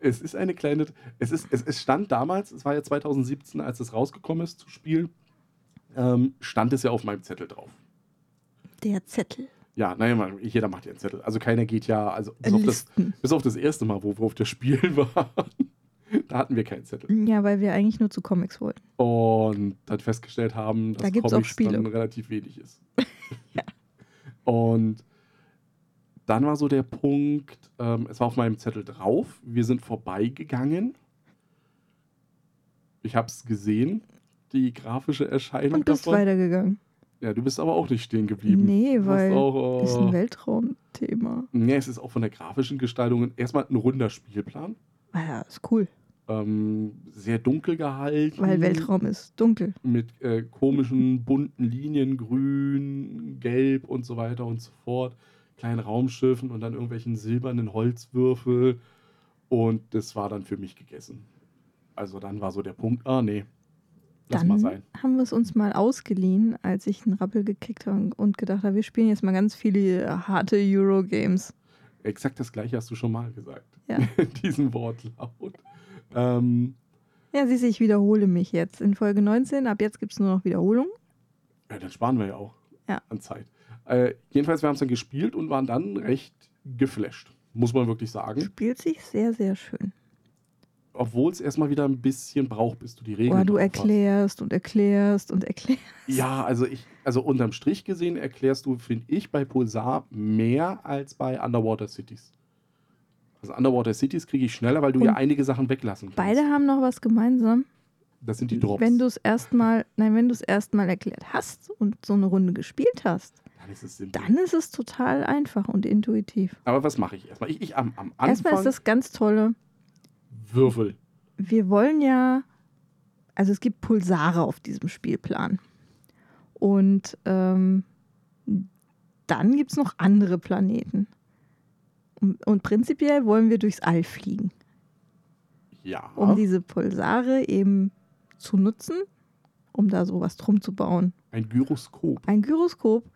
es ist eine kleine. Es, ist, es, es stand damals, es war ja 2017, als es rausgekommen ist zu spielen, ähm, stand es ja auf meinem Zettel drauf. Der Zettel. Ja, naja, man- jeder macht ja einen Zettel. Also keiner geht ja, also bis auf das, bis auf das erste Mal, wo wir auf das Spiel *laughs* waren, Da hatten wir keinen Zettel. Ja, weil wir eigentlich nur zu Comics wollten. Und dann festgestellt haben, dass Da Comics dann relativ wenig ist. *laughs* Und dann war so der Punkt, ähm, es war auf meinem Zettel drauf, wir sind vorbeigegangen. Ich habe es gesehen, die grafische Erscheinung Und bist davon. weitergegangen. Ja, du bist aber auch nicht stehen geblieben. Nee, Du weil auch, ist äh, ein Weltraumthema. Nee, es ist auch von der grafischen Gestaltung erstmal ein runder Spielplan. Ah Ja, ist cool, Ähm, sehr dunkel gehalten. weil Weltraum ist dunkel. Mit äh, komischen, bunten Linien, grün, gelb und so weiter und so fort. Kleinen Raumschiffen und dann irgendwelchen silbernen Holzwürfel. Und das war dann für mich gegessen. Also dann war so der Punkt, ah nee, lass Dann mal sein. haben wir es uns mal ausgeliehen, als ich einen Rappel gekriegt habe und gedacht habe, wir spielen jetzt mal ganz viele harte Eurogames. Exakt das gleiche hast du schon mal gesagt. Ja. *laughs* Diesen Wortlaut. Ähm, Ja, siehst du, ich wiederhole mich jetzt. In Folge 19, ab jetzt gibt es nur noch Wiederholung. Ja, dann sparen wir ja auch Ja. an Zeit. Äh, jedenfalls, wir haben es dann gespielt und waren dann recht geflasht, muss man wirklich sagen. Spielt sich sehr, sehr schön. Obwohl es erstmal wieder ein bisschen braucht, bis du die Regeln Boah, du hast. erklärst und erklärst und erklärst. Ja, also ich, also unterm Strich gesehen erklärst du, finde ich, bei Pulsar mehr als bei Underwater Cities. Also Underwater Cities kriege ich schneller, weil du ja Und einige Sachen weglassen kannst. Beide haben noch was gemeinsam. Das sind die Drops. Wenn du es erstmal, nein, wenn du es erstmal erklärt hast und so eine Runde gespielt hast, dann ist es simpel. dann ist es total einfach und intuitiv. Aber was mache ich erstmal? Ich, ich am, am Anfang Erstmal ist das ganz tolle. Würfel. Wir wollen ja, also es gibt Pulsare auf diesem Spielplan. Und ähm, dann gibt es noch andere Planeten. Und, und prinzipiell wollen wir durchs All fliegen, Ja. um diese Pulsare eben zu nutzen, um da sowas drum zu bauen. ein Gyroskop. Ein Gyroskop,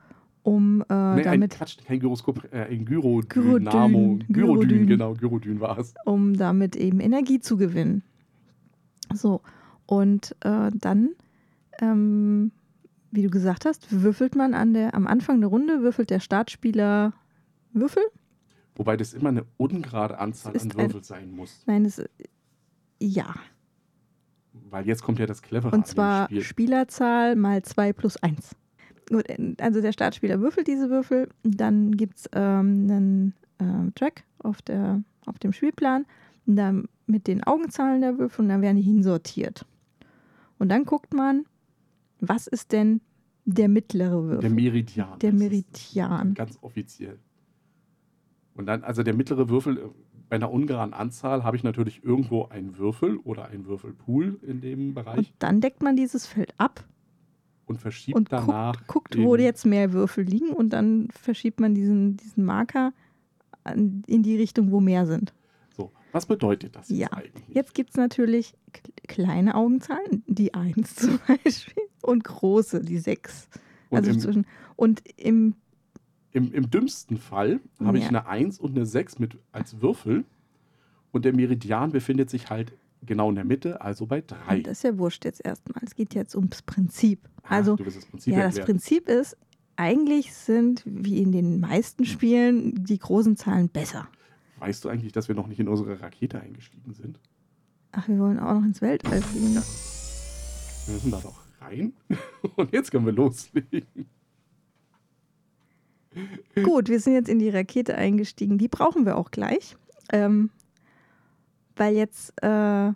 um äh, nee, ein damit Quatsch, kein Gyroskop, äh, ein Gyrodynamo. Gyrodyn. Gyrodyn, Gyrodyn. genau, Gyrodyn war es. um damit eben Energie zu gewinnen. So, und äh, dann, ähm, wie du gesagt hast, würfelt man an der, am Anfang der Runde, würfelt der Startspieler Würfel. Wobei das immer eine ungerade Anzahl an ist ein- sein muss. Nein, das ja. Weil jetzt kommt ja das Clevere Und zwar Spiel. Spielerzahl mal 2 plus 1. Gut, äh, also der Startspieler würfelt diese Würfel, dann gibt es ähm, einen ähm, Track auf, der, auf dem Spielplan dann mit den Augenzahlen der Würfel und dann werden die hinsortiert. Und dann guckt man, was ist denn der mittlere Würfel? Der Meridian. Der. Meridian. Ganz offiziell. Und dann, also der mittlere Würfel, äh, bei einer ungeraden Anzahl habe ich natürlich irgendwo einen Würfel oder einen Würfelpool in dem Und Bereich dann deckt man dieses Feld ab und verschiebt und danach. guckt, guckt wo jetzt mehr Würfel liegen und dann verschiebt man diesen, diesen Marker an, in die Richtung, wo mehr sind. So, was bedeutet das Ja, jetzt eigentlich? Jetzt gibt es natürlich kleine Augenzahlen, die 1 *laughs* zum Beispiel, und große, die 6. Und Also im, zwischen, und im, im, im dümmsten Fall habe ich Ja. eine 1 und eine 6 mit, als Würfel und der Meridian befindet sich halt genau in der Mitte, also bei 3. das ist ja wurscht jetzt erstmal. Es geht jetzt ums Prinzip. Also, du wirst das Prinzip ja, das erklären. Prinzip ist, eigentlich sind, wie in den meisten Spielen, die großen Zahlen besser. Weißt du eigentlich, dass wir noch nicht in unsere Rakete eingestiegen sind? Ach, wir wollen auch noch ins Weltall fliegen. Wir müssen da doch rein. *laughs* Und jetzt können wir loslegen. Gut, wir sind jetzt in die Rakete eingestiegen. Die brauchen wir auch gleich. Ähm, weil jetzt äh,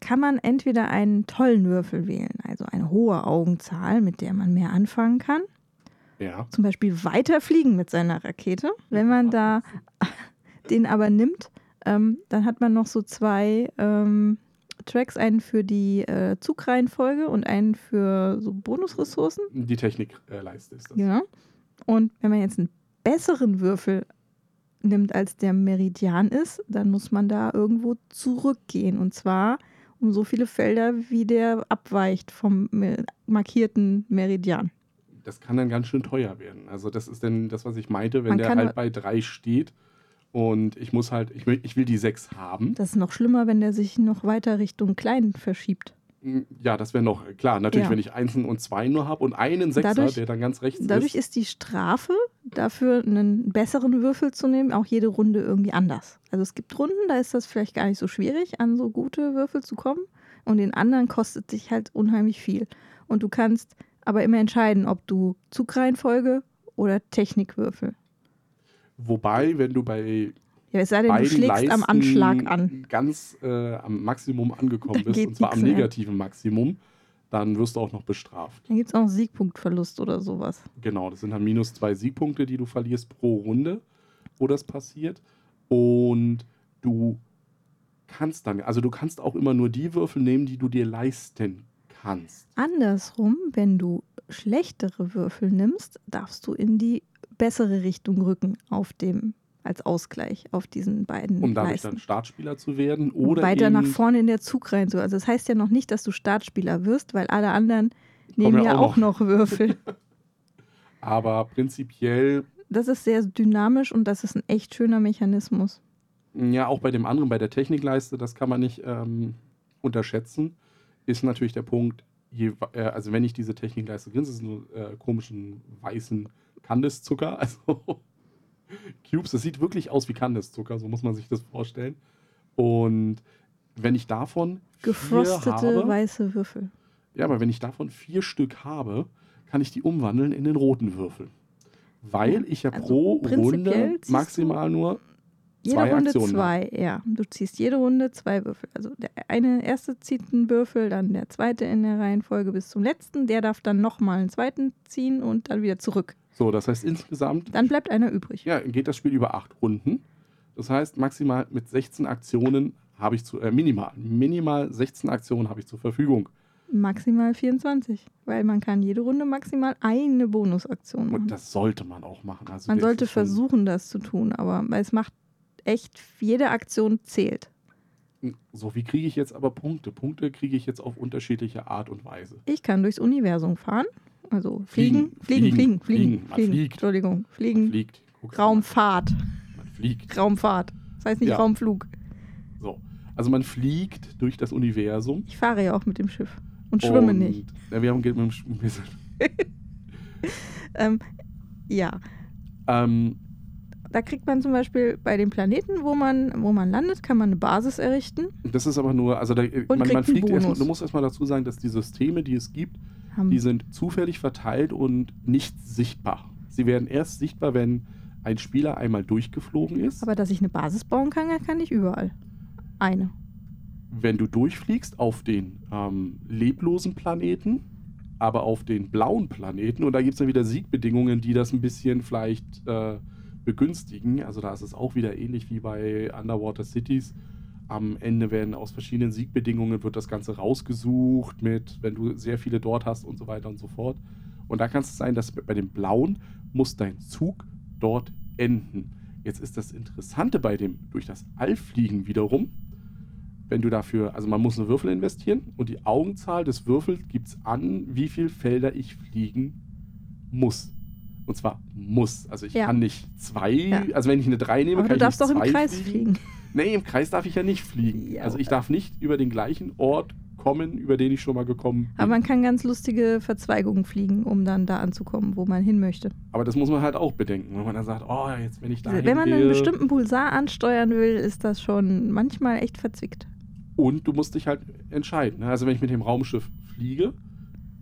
kann man entweder einen tollen Würfel wählen, also eine hohe Augenzahl, mit der man mehr anfangen kann. Ja. Zum Beispiel weiter fliegen mit seiner Rakete. Wenn man da *laughs* den aber nimmt, ähm, dann hat man noch so zwei ähm, Tracks, einen für die äh, Zugreihenfolge und einen für so Bonusressourcen. Die Technikleiste ist das. Ja. Und wenn man jetzt einen besseren Würfel nimmt, als der Meridian ist, dann muss man da irgendwo zurückgehen. Und zwar um so viele Felder, wie der abweicht vom markierten Meridian. Das kann dann ganz schön teuer werden. Also das ist dann das, was ich meinte, wenn Man der halt bei 3 steht und ich muss halt, ich will, ich will die 6 haben. Das ist noch schlimmer, wenn der sich noch weiter Richtung klein verschiebt. Ja, das wäre noch, klar, natürlich, Ja. wenn ich Einsen und zwei nur habe und einen Sechser, Dadurch- der dann ganz rechts Dadurch ist. ist die Strafe, dafür einen besseren Würfel zu nehmen, auch jede Runde irgendwie anders. Also es gibt Runden, da ist das vielleicht gar nicht so schwierig, an so gute Würfel zu kommen. Und in anderen kostet sich halt unheimlich viel. Und du kannst aber immer entscheiden, ob du Zugreihenfolge oder Technikwürfel. Wobei, wenn du bei Ja, es sei denn, du schlägst am Leisten Anschlag an. ganz äh, am Maximum angekommen *laughs* Dann bist, und zwar am nix mehr. negativen Maximum, dann wirst du auch noch bestraft. Dann gibt es auch Siegpunktverlust oder sowas. Genau, das sind dann minus zwei Siegpunkte, die du verlierst pro Runde, wo das passiert. Und du kannst dann, also du kannst auch immer nur die Würfel nehmen, die du dir leisten kannst. Andersrum, wenn du schlechtere Würfel nimmst, darfst du in die bessere Richtung rücken auf dem als Ausgleich auf diesen beiden Um dadurch Leisten. dann Startspieler zu werden oder weiter nach vorne in der Zugreihen. So. Also das heißt ja noch nicht, dass du Startspieler wirst, weil alle anderen nehmen ja auch auch noch Würfel. *laughs* *laughs* Aber prinzipiell, Das ist sehr dynamisch und das ist ein echt schöner Mechanismus. ja, auch bei dem anderen, bei der Technikleiste, das kann man nicht ähm, unterschätzen, ist natürlich der Punkt, je, äh, also wenn ich diese Technikleiste grinse, ist nur äh, komischen weißen Kandiszucker, *laughs* also Cubes, das sieht wirklich aus wie Kandiszucker, so muss man sich das vorstellen. Und wenn ich davon vier Gefrostete habe, weiße Würfel. Ja, aber wenn ich davon vier Stück habe, kann ich die umwandeln in den roten Würfel. Weil ich ja Also pro Runde maximal nur Jede zwei Runde Aktionen zwei, ja. Du ziehst jede Runde zwei Würfel. Also der eine erste zieht einen Würfel, dann der zweite in der Reihenfolge bis zum letzten. Der darf dann nochmal einen zweiten ziehen und dann wieder zurück. So, das heißt insgesamt Dann bleibt einer übrig. ja, geht das Spiel über acht Runden. Das heißt, maximal mit 16 Aktionen habe ich zu, äh, minimal, minimal 16 Aktionen habe ich zur Verfügung. Maximal 24. Weil man kann jede Runde maximal eine Bonusaktion machen. Und das sollte man auch machen. Also man sollte versuchen, das zu tun, aber weil es macht echt, jede Aktion zählt. So, wie kriege ich jetzt aber Punkte? Punkte kriege ich jetzt auf unterschiedliche Art und Weise. Ich kann durchs Universum fahren. Also Fliegen, fliegen, fliegen, fliegen, fliegen, fliegen, fliegen. Man fliegen. fliegt. Entschuldigung, Man fliegen. fliegt. Guck's Raumfahrt. mal. Man fliegt. Raumfahrt. Das heißt nicht Ja. Raumflug. So. Also man fliegt durch das Universum. Ich fahre ja auch mit dem Schiff und schwimme und, nicht. *laughs* Ja, wir haben Geld mit dem Sch- *laughs* Ähm, ja, ähm, da kriegt man zum Beispiel bei den Planeten, wo man, wo man landet, kann man eine Basis errichten. das ist aber nur, also da, man, kriegt man einen fliegt erstmal, du musst erstmal dazu sagen, dass die Systeme, die es gibt, Haben, die sind zufällig verteilt und nicht sichtbar. Sie werden erst sichtbar, wenn ein Spieler einmal durchgeflogen ist. aber dass ich eine Basis bauen kann, kann ich überall. Eine. wenn du durchfliegst auf den ähm, leblosen Planeten, aber auf den blauen Planeten, und da gibt es dann wieder Siegbedingungen, die das ein bisschen vielleicht äh, begünstigen. Also da ist es auch wieder ähnlich wie bei Underwater Cities. Am Ende werden aus verschiedenen Siegbedingungen wird das Ganze rausgesucht mit, wenn du sehr viele dort hast und so weiter und so fort. Und da kann es sein, dass bei dem blauen muss dein Zug dort enden. Jetzt ist das Interessante bei dem durch das All fliegen wiederum, wenn du dafür, also man muss eine Würfel investieren und die Augenzahl des Würfels gibt es an, wie viele Felder ich fliegen muss. Und zwar muss. Also ich Ja. kann nicht zwei, Ja. also wenn ich eine 3 nehme, Aber kann du darfst ich doch nicht im zwei Kreis fliegen. Nee, im Kreis darf ich ja nicht fliegen. Ja, also ich darf nicht über den gleichen Ort kommen, über den ich schon mal gekommen bin. Aber man kann ganz lustige Verzweigungen fliegen, um dann da anzukommen, wo man hin möchte. Aber das muss man halt auch bedenken, wenn man dann sagt, oh, jetzt wenn ich da Wenn man einen bestimmten Pulsar ansteuern will, ist das schon manchmal echt verzwickt. Und du musst dich halt entscheiden. ne? Also wenn ich mit dem Raumschiff fliege,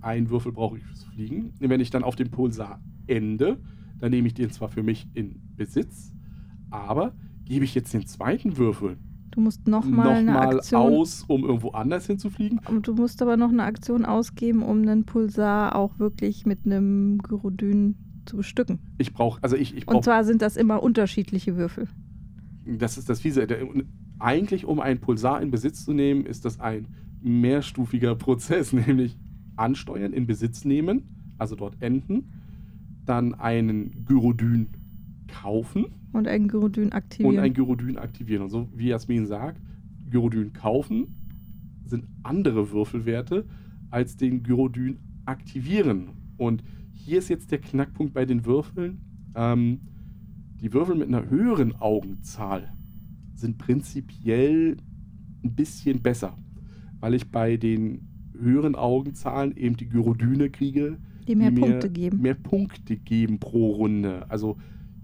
einen Würfel brauche ich fürs Fliegen. Wenn ich dann auf dem Pulsar ende, dann nehme ich den zwar für mich in Besitz, aber gebe ich jetzt den zweiten Würfel Du musst nochmal eine nochmal Aktion. aus, um irgendwo anders hinzufliegen. Und Du musst aber noch eine Aktion ausgeben, um einen Pulsar auch wirklich mit einem Gyrodyn zu bestücken. Ich brauche, also ich, ich Und brauche, zwar sind das immer unterschiedliche Würfel. das ist das Fiese. Der, eigentlich, um einen Pulsar in Besitz zu nehmen, ist das ein mehrstufiger Prozess, *laughs* nämlich ansteuern, in Besitz nehmen, also dort enden, dann einen Gyrodyn kaufen Und ein Gyrodyn und aktivieren. ein Gyrodyn aktivieren. Und so wie Jasmin sagt, Gyrodyn kaufen sind andere Würfelwerte als den Gyrodyn aktivieren. Und hier ist jetzt der Knackpunkt bei den Würfeln. Ähm, die Würfel mit einer höheren Augenzahl sind prinzipiell ein bisschen besser, weil ich bei den höheren Augenzahlen eben die Gyrodyne kriege, Die mehr mir Punkte geben. mehr Punkte geben pro Runde. Also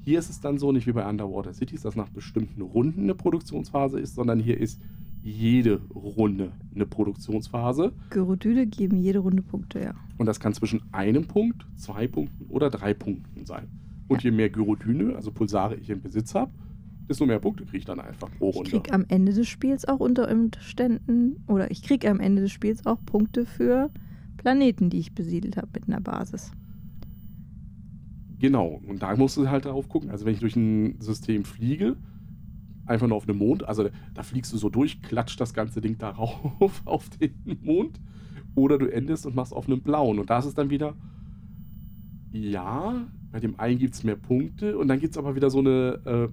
hier ist es dann so, nicht wie bei Underwater Cities, dass nach bestimmten Runden eine Produktionsphase ist, sondern hier ist jede Runde eine Produktionsphase. Gyrodyle geben jede Runde Punkte, ja. Und das kann zwischen einem Punkt, zwei Punkten oder drei Punkten sein. Und je mehr Gyrodyne, also Pulsare, ich im Besitz habe, desto mehr Punkte kriege ich dann einfach pro Ich Runde. krieg am Ende des Spiels auch unter Umständen, oder ich krieg am Ende des Spiels auch Punkte für Planeten, die ich besiedelt habe mit einer Basis. Genau, und da musst du halt darauf gucken. Also wenn ich durch ein System fliege, einfach nur auf einem Mond, also da fliegst du so durch, klatscht das ganze Ding darauf *laughs* auf den Mond. Oder du endest und machst auf einem blauen. Und da ist es dann wieder, ja, bei dem einen gibt es mehr Punkte und dann gibt es aber wieder so eine äh,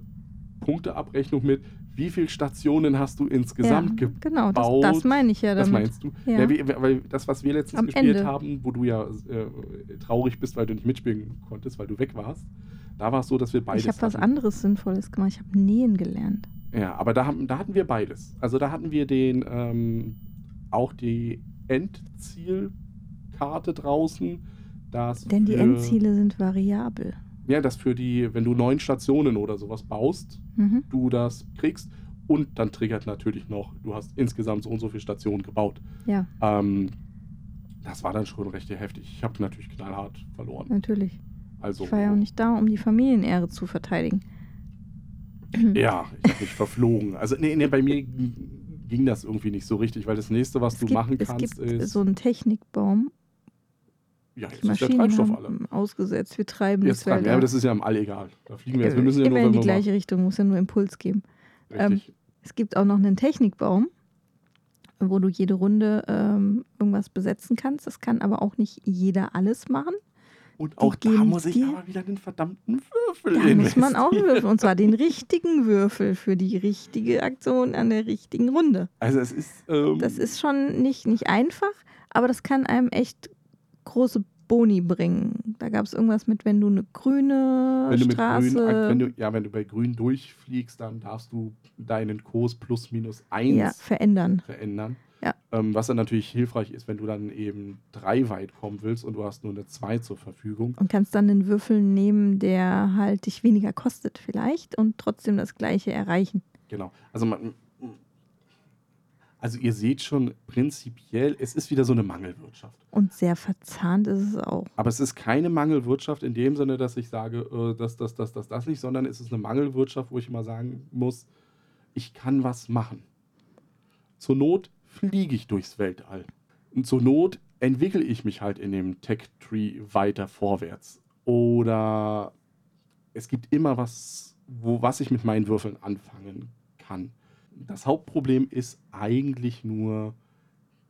Punkteabrechnung mit, wie viele Stationen hast du insgesamt ja, gebaut. genau, das, das meine ich ja Das damit. meinst du? Ja. Ja. wie, weil das, was wir letztens Am gespielt Ende. haben, wo du ja äh, traurig bist, weil du nicht mitspielen konntest, weil du weg warst, da war es so, dass wir beides ich habe was anderes Sinnvolles gemacht. Ich habe Nähen gelernt. Ja, aber da, haben, da hatten wir beides. Also da hatten wir den ähm, auch die Endzielkarte draußen. Das Denn die Endziele sind variabel. Ja, das für die, wenn du neun Stationen oder sowas baust, Mhm. du das kriegst. Und dann triggert natürlich noch, du hast insgesamt so und so viele Stationen gebaut. Ja, Ähm, das war dann schon recht heftig. Ich habe natürlich knallhart verloren. natürlich. Also, Ich war ja auch nicht da, um die Familienehre zu verteidigen. *clears throat* Ja, ich habe mich verflogen. Also, nee, nee, bei mir ging das irgendwie nicht so richtig, weil das nächste, was Es du gibt, machen es kannst, gibt ist. so einen Technikbaum. Ja, jetzt Die ist der Maschinen Treibstoff alle. haben ausgesetzt. Wir treiben Jetzt die dran. Ja, aber das ist ja am All egal. Da fliegen wir jetzt. Wir Äh, müssen ja immer nur, in die wir gleiche Richtung, muss ja nur Impuls geben. richtig. Es gibt auch noch einen Technikbaum, wo du jede Runde ähm, irgendwas besetzen kannst. Das kann aber auch nicht jeder alles machen. Und auch da geben muss ich dir- aber wieder den verdammten Würfel Da muss man auch investieren. *laughs* würfeln. Und zwar den richtigen Würfel für die richtige Aktion an der richtigen Runde. Also es ist. Ähm, Das ist schon nicht, nicht einfach, aber das kann einem echt große Boni bringen. Da gab es irgendwas mit, wenn du eine grüne wenn du mit Straße. grün, wenn du, ja, wenn du bei grün durchfliegst, dann darfst du deinen Kurs plus minus eins ja, verändern. verändern. Ja. Ähm, was dann natürlich hilfreich ist, wenn du dann eben drei weit kommen willst und du hast nur eine zwei zur Verfügung. Und kannst dann den Würfel nehmen, der halt dich weniger kostet vielleicht und trotzdem das gleiche erreichen. Genau. Also man, also ihr seht schon prinzipiell, es ist wieder so eine Mangelwirtschaft. Und sehr verzahnt ist es auch. Aber es ist keine Mangelwirtschaft in dem Sinne, dass ich sage, äh, das, das, das, das, das nicht, sondern es ist eine Mangelwirtschaft, wo ich immer sagen muss, ich kann was machen. Zur Not fliege ich durchs Weltall. Und zur Not entwickle ich mich halt in dem Tech-Tree weiter vorwärts. Oder es gibt immer was, wo, was ich mit meinen Würfeln anfangen kann. Das Hauptproblem ist eigentlich nur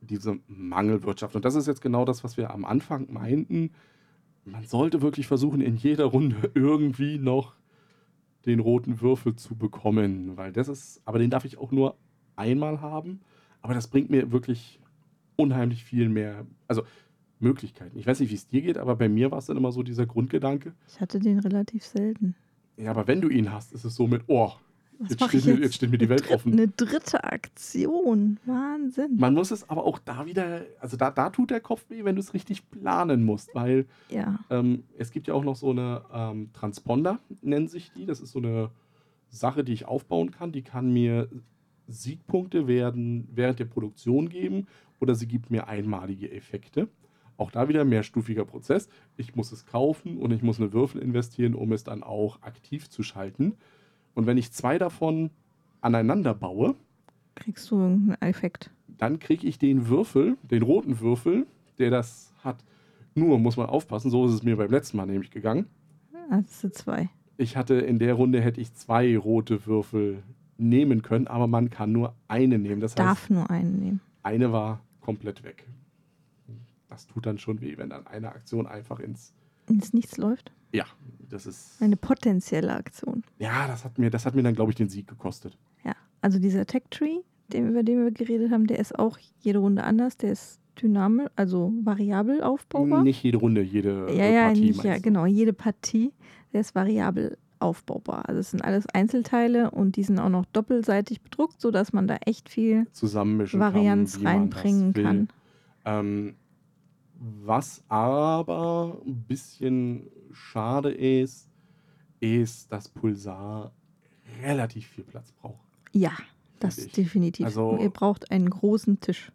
diese Mangelwirtschaft. Und das ist jetzt genau das, was wir am Anfang meinten. Man sollte wirklich versuchen, in jeder Runde *laughs* irgendwie noch den roten Würfel zu bekommen, weil das ist, aber den darf ich auch nur einmal haben, aber das bringt mir wirklich unheimlich viel mehr, also Möglichkeiten. Ich weiß nicht, wie es dir geht, aber bei mir war es dann immer so dieser Grundgedanke, Ich hatte den relativ selten. ja, aber wenn du ihn hast, ist es so mit, oh, jetzt steht, ich mir, jetzt? jetzt steht mir die Welt Dritt- offen. Eine dritte Aktion. Wahnsinn. Man muss es aber auch da wieder, also da, da tut der Kopf weh, wenn du es richtig planen musst, weil ja. ähm, es gibt ja auch noch so eine ähm, Transponder, nennen sich die. Das ist so eine Sache, die ich aufbauen kann. Die kann mir Siegpunkte werden, während der Produktion geben oder sie gibt mir einmalige Effekte. Auch da wieder ein mehrstufiger Prozess. Ich muss es kaufen und ich muss eine Würfel investieren, um es dann auch aktiv zu schalten. Und wenn ich zwei davon aneinander baue, Kriegst du irgendeinen Effekt. dann kriege ich den Würfel, den roten Würfel, der das hat. Nur muss man aufpassen, so ist es mir beim letzten Mal nämlich gegangen. Hast du zwei. Ich hatte in der Runde hätte ich zwei rote Würfel nehmen können, aber man kann nur eine nehmen. Das heißt, Darf nur einen nehmen. eine war komplett weg. Das tut dann schon weh, wenn dann eine Aktion einfach ins. Ins Nichts läuft. Ja, das ist. Eine potenzielle Aktion. Ja, das hat mir, das hat mir dann, glaube ich, den Sieg gekostet. Ja. Also dieser Tech Tree, den, über den wir geredet haben, der ist auch jede Runde anders. Der ist dynamisch, also variabel aufbaubar. Nicht jede Runde, jede ja, äh, ja, Partie. nicht, ja, genau. Jede Partie, der ist variabel aufbaubar. Also es sind alles Einzelteile und die sind auch noch doppelseitig bedruckt, sodass man da echt viel Zusammenmischen Varianz kann, reinbringen kann. Ähm, Was aber ein bisschen schade ist, ist, dass Pulsar relativ viel Platz braucht. Ja, das ich. definitiv. Also- Ihr braucht einen großen Tisch.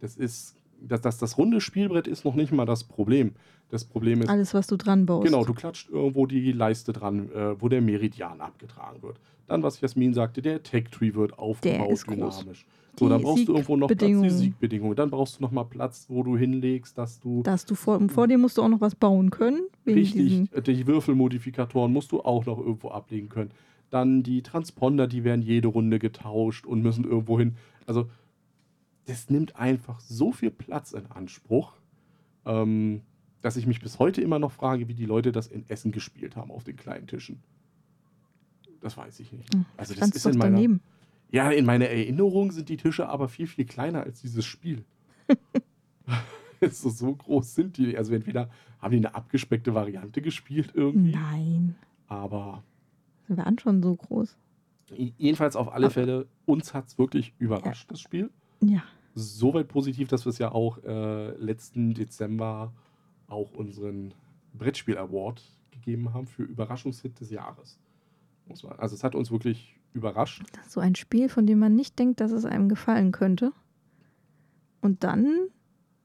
Das ist, das, das, das runde Spielbrett ist noch nicht mal das Problem. Das Problem ist, Alles, was du dran baust. genau, du klatscht irgendwo die Leiste dran, äh, wo der Meridian abgetragen wird. Dann, was Jasmin sagte, der Tech-Tree wird aufgebaut, ist groß. So, dann brauchst du irgendwo noch Platz, die Siegbedingungen. Dann brauchst du noch mal Platz, wo du hinlegst, dass du Dass du vor, vor dir musst du auch noch was bauen können. Richtig, die Würfelmodifikatoren musst du auch noch irgendwo ablegen können. Dann die Transponder, die werden jede Runde getauscht und müssen irgendwo hin. Also, das nimmt einfach so viel Platz in Anspruch, ähm, dass ich mich bis heute immer noch frage, wie die Leute das in Essen gespielt haben auf den kleinen Tischen. Das weiß ich nicht. Hm, Also, das ist in meiner, daneben. Ja, in meiner Erinnerung sind die Tische aber viel, viel kleiner als dieses Spiel. *laughs* so, so groß sind die. Also entweder haben die eine abgespeckte Variante gespielt irgendwie, Nein. aber Wir waren schon so groß. jedenfalls auf alle Aber- Fälle, uns hat es wirklich überrascht, das Spiel. Ja. Soweit positiv, dass wir es ja auch äh, letzten Dezember auch unseren Brettspiel-Award gegeben haben für Überraschungshit des Jahres. Muss man, also es hat uns wirklich überrascht. So ein Spiel, von dem man nicht denkt, dass es einem gefallen könnte. Und dann,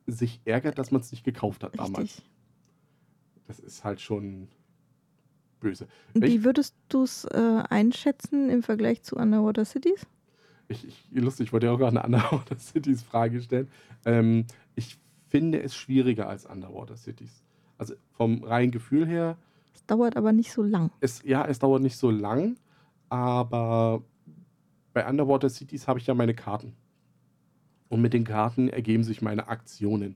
Sich ärgert, dass man es nicht gekauft hat damals. richtig. Das ist halt schon böse. Wie Ich- würdest du es äh, einschätzen im Vergleich zu Underwater Cities? Ich, ich, lustig, ich wollte ja auch gerade eine Underwater *laughs* Cities Frage stellen. Ähm, ich finde es schwieriger als Underwater Cities. Also vom reinen Gefühl her, Es dauert aber nicht so lang. es, ja, es dauert nicht so lang, aber bei Underwater Cities habe ich ja meine Karten. Und mit den Karten ergeben sich meine Aktionen,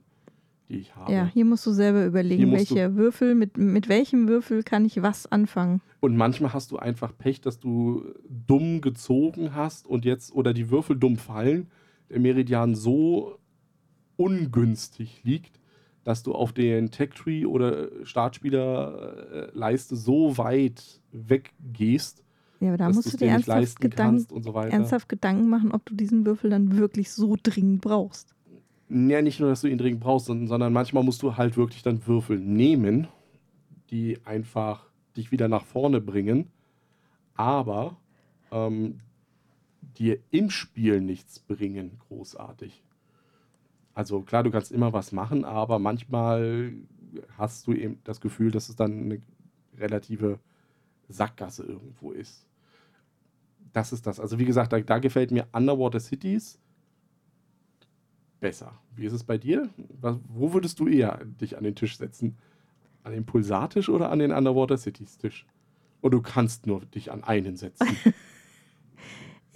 die ich habe. Ja, hier musst du selber überlegen, welcher Würfel, mit, mit welchem Würfel kann ich was anfangen. Und manchmal hast du einfach Pech, dass du dumm gezogen hast und jetzt oder die Würfel dumm fallen, der Meridian so ungünstig liegt, dass du auf den Tech Tree oder Startspielerleiste so weit weggehst, Ja, aber da musst du dir ernsthaft, Gedanken, so ernsthaft Gedanken machen, ob du diesen Würfel dann wirklich so dringend brauchst. Ja, nicht nur, dass du ihn dringend brauchst, sondern, sondern manchmal musst du halt wirklich dann Würfel nehmen, die einfach dich wieder nach vorne bringen, aber ähm, dir im Spiel nichts bringen, großartig. Also klar, du kannst immer was machen, aber manchmal hast du eben das Gefühl, dass es dann eine relative Sackgasse irgendwo ist. Das ist das. Also wie gesagt, da, da gefällt mir Underwater Cities besser. Wie ist es bei dir? Was, wo würdest du eher dich an den Tisch setzen? An den Pulsartisch oder an den Underwater Cities Tisch? Und du kannst nur dich an einen setzen. *laughs*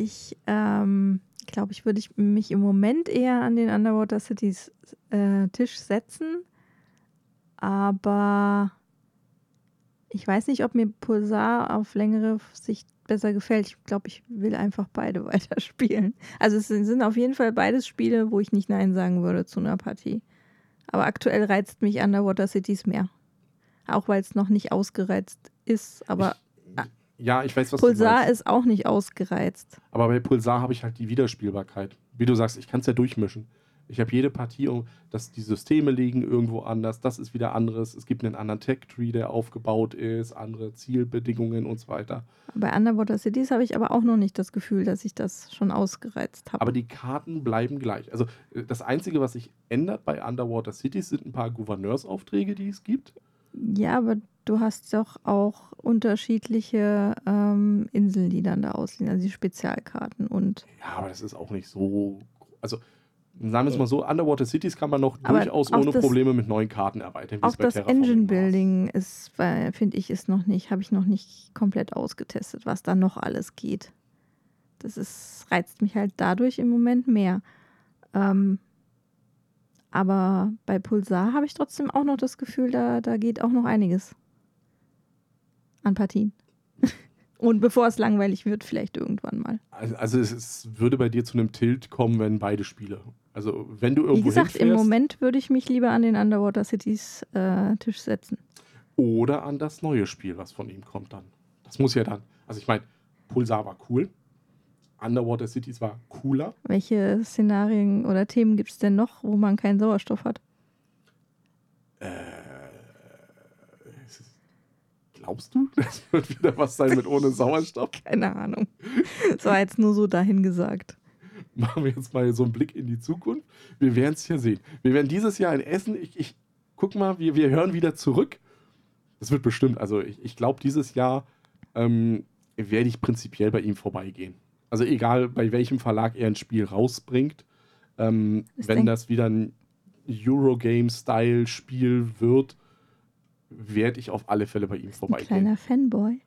Ich ähm, glaube, ich würde ich mich im Moment eher an den Underwater Cities äh, Tisch setzen. Aber ich weiß nicht, ob mir Pulsar auf längere Sicht besser gefällt. Ich glaube, ich will einfach beide *laughs* weiterspielen. Also es sind auf jeden Fall beides Spiele, wo ich nicht Nein sagen würde zu einer Partie. Aber aktuell reizt mich Underwater Cities mehr. Auch weil es noch nicht ausgereizt ist. Aber ja, ich weiß, was Pulsar ist auch nicht ausgereizt. Aber bei Pulsar habe ich halt die Wiederspielbarkeit. Wie du sagst, ich kann es ja durchmischen. Ich habe jede Partie, dass die Systeme liegen irgendwo anders, das ist wieder anderes. Es gibt einen anderen Tech-Tree, der aufgebaut ist, andere Zielbedingungen und so weiter. Bei Underwater Cities habe ich aber auch noch nicht das Gefühl, dass ich das schon ausgereizt habe. Aber die Karten bleiben gleich. Also äh, das Einzige, was sich ändert bei Underwater Cities, sind ein paar Gouverneursaufträge, die es gibt. Ja, aber du hast doch auch unterschiedliche ähm, Inseln, die dann da ausliegen, also die Spezialkarten. Und Ja, aber das ist auch nicht so. Also, sagen wir es mal so: Underwater Cities kann man noch Aber durchaus ohne das- Probleme mit neuen Karten erweitern. auch das Engine. Building ist, finde ich, ist noch nicht, habe ich noch nicht komplett ausgetestet, was da noch alles geht. Das ist, reizt mich halt dadurch im Moment mehr. Ähm, aber bei Pulsar habe ich trotzdem auch noch das Gefühl, da, da geht auch noch einiges an Partien. Und bevor es langweilig wird, vielleicht irgendwann mal. Also, also es, es würde bei dir zu einem Tilt kommen, wenn beide Spiele. Also, wenn du Wie irgendwo gesagt, im hinfährst Moment würde ich mich lieber an den Underwater Cities äh, Tisch setzen. oder an das neue Spiel, was von ihm kommt dann. Das muss ja dann. Also, ich meine, Pulsar war cool. Underwater Cities war cooler. Welche Szenarien oder Themen gibt es denn noch, wo man keinen Sauerstoff hat? Äh, glaubst du, *laughs* das wird wieder was sein mit ohne Sauerstoff? *laughs* Keine Ahnung. Das war jetzt nur so dahingesagt. Machen wir jetzt mal so einen Blick in die Zukunft. Wir werden es hier sehen. Wir werden dieses Jahr in Essen, ich, ich guck mal, wir, wir hören wieder zurück. Das wird bestimmt, also ich, ich glaube, dieses Jahr ähm, werde ich prinzipiell bei ihm vorbeigehen. Also egal, bei welchem Verlag er ein Spiel rausbringt, ähm, wenn das wieder ein Eurogame-Style-Spiel wird, werde ich auf alle Fälle bei ihm Ein vorbeigehen. kleiner Fanboy.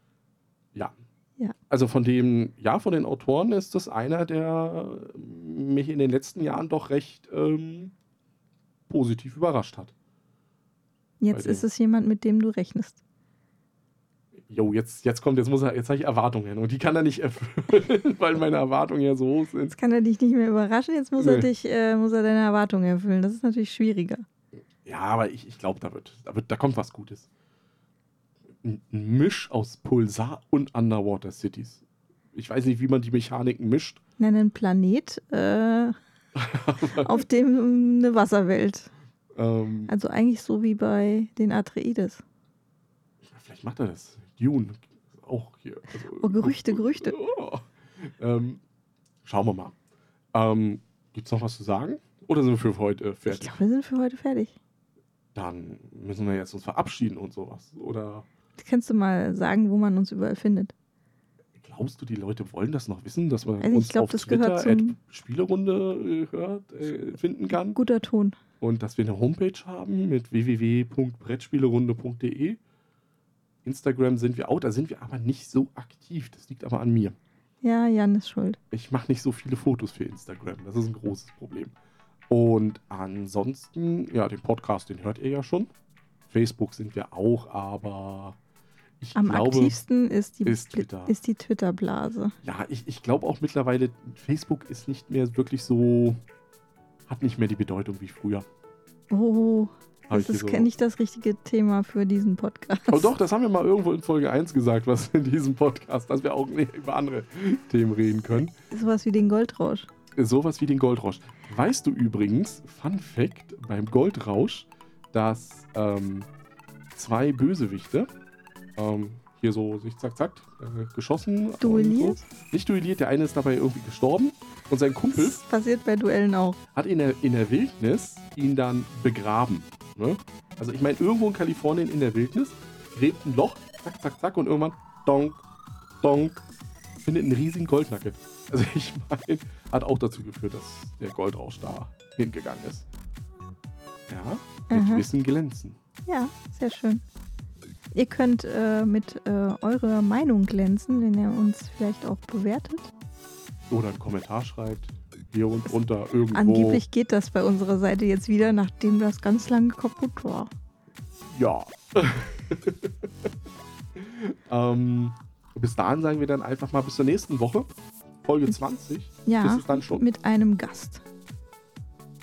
Ja. Ja. Also von dem, ja, von den Autoren ist das einer, der mich in den letzten Jahren doch recht ähm, positiv überrascht hat. Jetzt ist es jemand, mit dem du rechnest. Jo, jetzt, jetzt kommt, jetzt muss er, jetzt habe ich Erwartungen und die kann er nicht *laughs* erfüllen, weil meine Erwartungen ja so hoch sind. Jetzt kann er dich nicht mehr überraschen, jetzt muss er Nee. dich, äh, muss er deine Erwartungen erfüllen. Das ist natürlich schwieriger. Ja, aber ich, ich glaube, da wird, da wird, da kommt was Gutes. Ein ein Misch aus Pulsar und Underwater Cities. Ich weiß nicht, wie man die Mechaniken mischt. Nenn einen Planet, äh, *laughs* auf dem eine Wasserwelt. Ähm, Also eigentlich so wie bei den Atreides. Vielleicht macht er das. Dune. Auch hier. Also, Oh, Gerüchte, Gerüchte. *laughs* Oh. Ähm, schauen wir mal. Ähm, Gibt es noch was zu sagen? Oder sind wir für heute äh, Ich fertig? glaube, wir sind für heute fertig. Dann müssen wir jetzt uns verabschieden und sowas. Oder Kannst du mal sagen, wo man uns überall findet? glaubst du, die Leute wollen das noch wissen, dass man Also ich uns glaub, auf das Twitter Spielerunde äh, hört, äh, finden kann? Guter Ton. Und dass wir eine Homepage haben mit www.brettspielerunde.de. Instagram sind wir auch, da sind wir aber nicht so aktiv. Das liegt aber an mir. Ja, Jan ist schuld. ich mache nicht so viele Fotos für Instagram. Das ist ein großes Problem. Und ansonsten, ja, den Podcast, den hört ihr ja schon. Facebook sind wir auch, aber ich Am glaube, aktivsten ist die, ist Twitter. ist die Twitter-Blase. ja, ich, ich glaube auch mittlerweile, Facebook ist nicht mehr wirklich so, hat nicht mehr die Bedeutung wie früher. Oh, Hab das ist so- nicht das richtige Thema für diesen Podcast. Oh doch, das haben wir mal irgendwo in Folge 1 gesagt, was in diesem Podcast, dass wir auch über andere Themen reden können. Sowas wie den Goldrausch. Sowas wie den Goldrausch. Weißt du übrigens, Fun Fact, beim Goldrausch, dass ähm, zwei Bösewichte ähm, hier so sich zack zack äh, geschossen. Duelliert? So. Nicht duelliert, der eine ist dabei irgendwie gestorben und sein Kumpel Das passiert bei Duellen auch. hat in der, in der Wildnis ihn dann begraben. Ne? Also ich meine, irgendwo in Kalifornien in der Wildnis gräbt ein Loch, zack, zack, zack und irgendwann donk, donk, findet einen riesigen Goldnugget. Also *laughs* ich meine, hat auch dazu geführt, dass der Goldrausch da hingegangen ist. Ja, mit Aha. Wissen glänzen. Ja, sehr schön. Ihr könnt äh, mit äh, eurer Meinung glänzen, wenn ihr uns vielleicht auch bewertet. Oder einen Kommentar schreibt, hier und runter irgendwo. Angeblich geht das bei unserer Seite jetzt wieder, nachdem das ganz lange kaputt war. Ja. *laughs* ähm, bis dahin sagen wir dann einfach mal bis zur nächsten Woche. Folge 20. Ja, Ist es dann schon? mit einem Gast.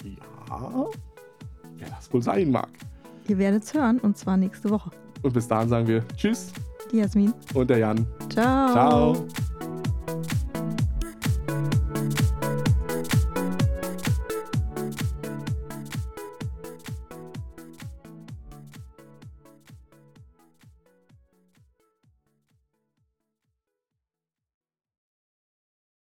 Ja. Wer das wohl sein mag. Ihr werdet es hören und zwar nächste Woche. Und bis dahin sagen wir Tschüss Die Jasmin. und der Jan. Ciao. Ciao.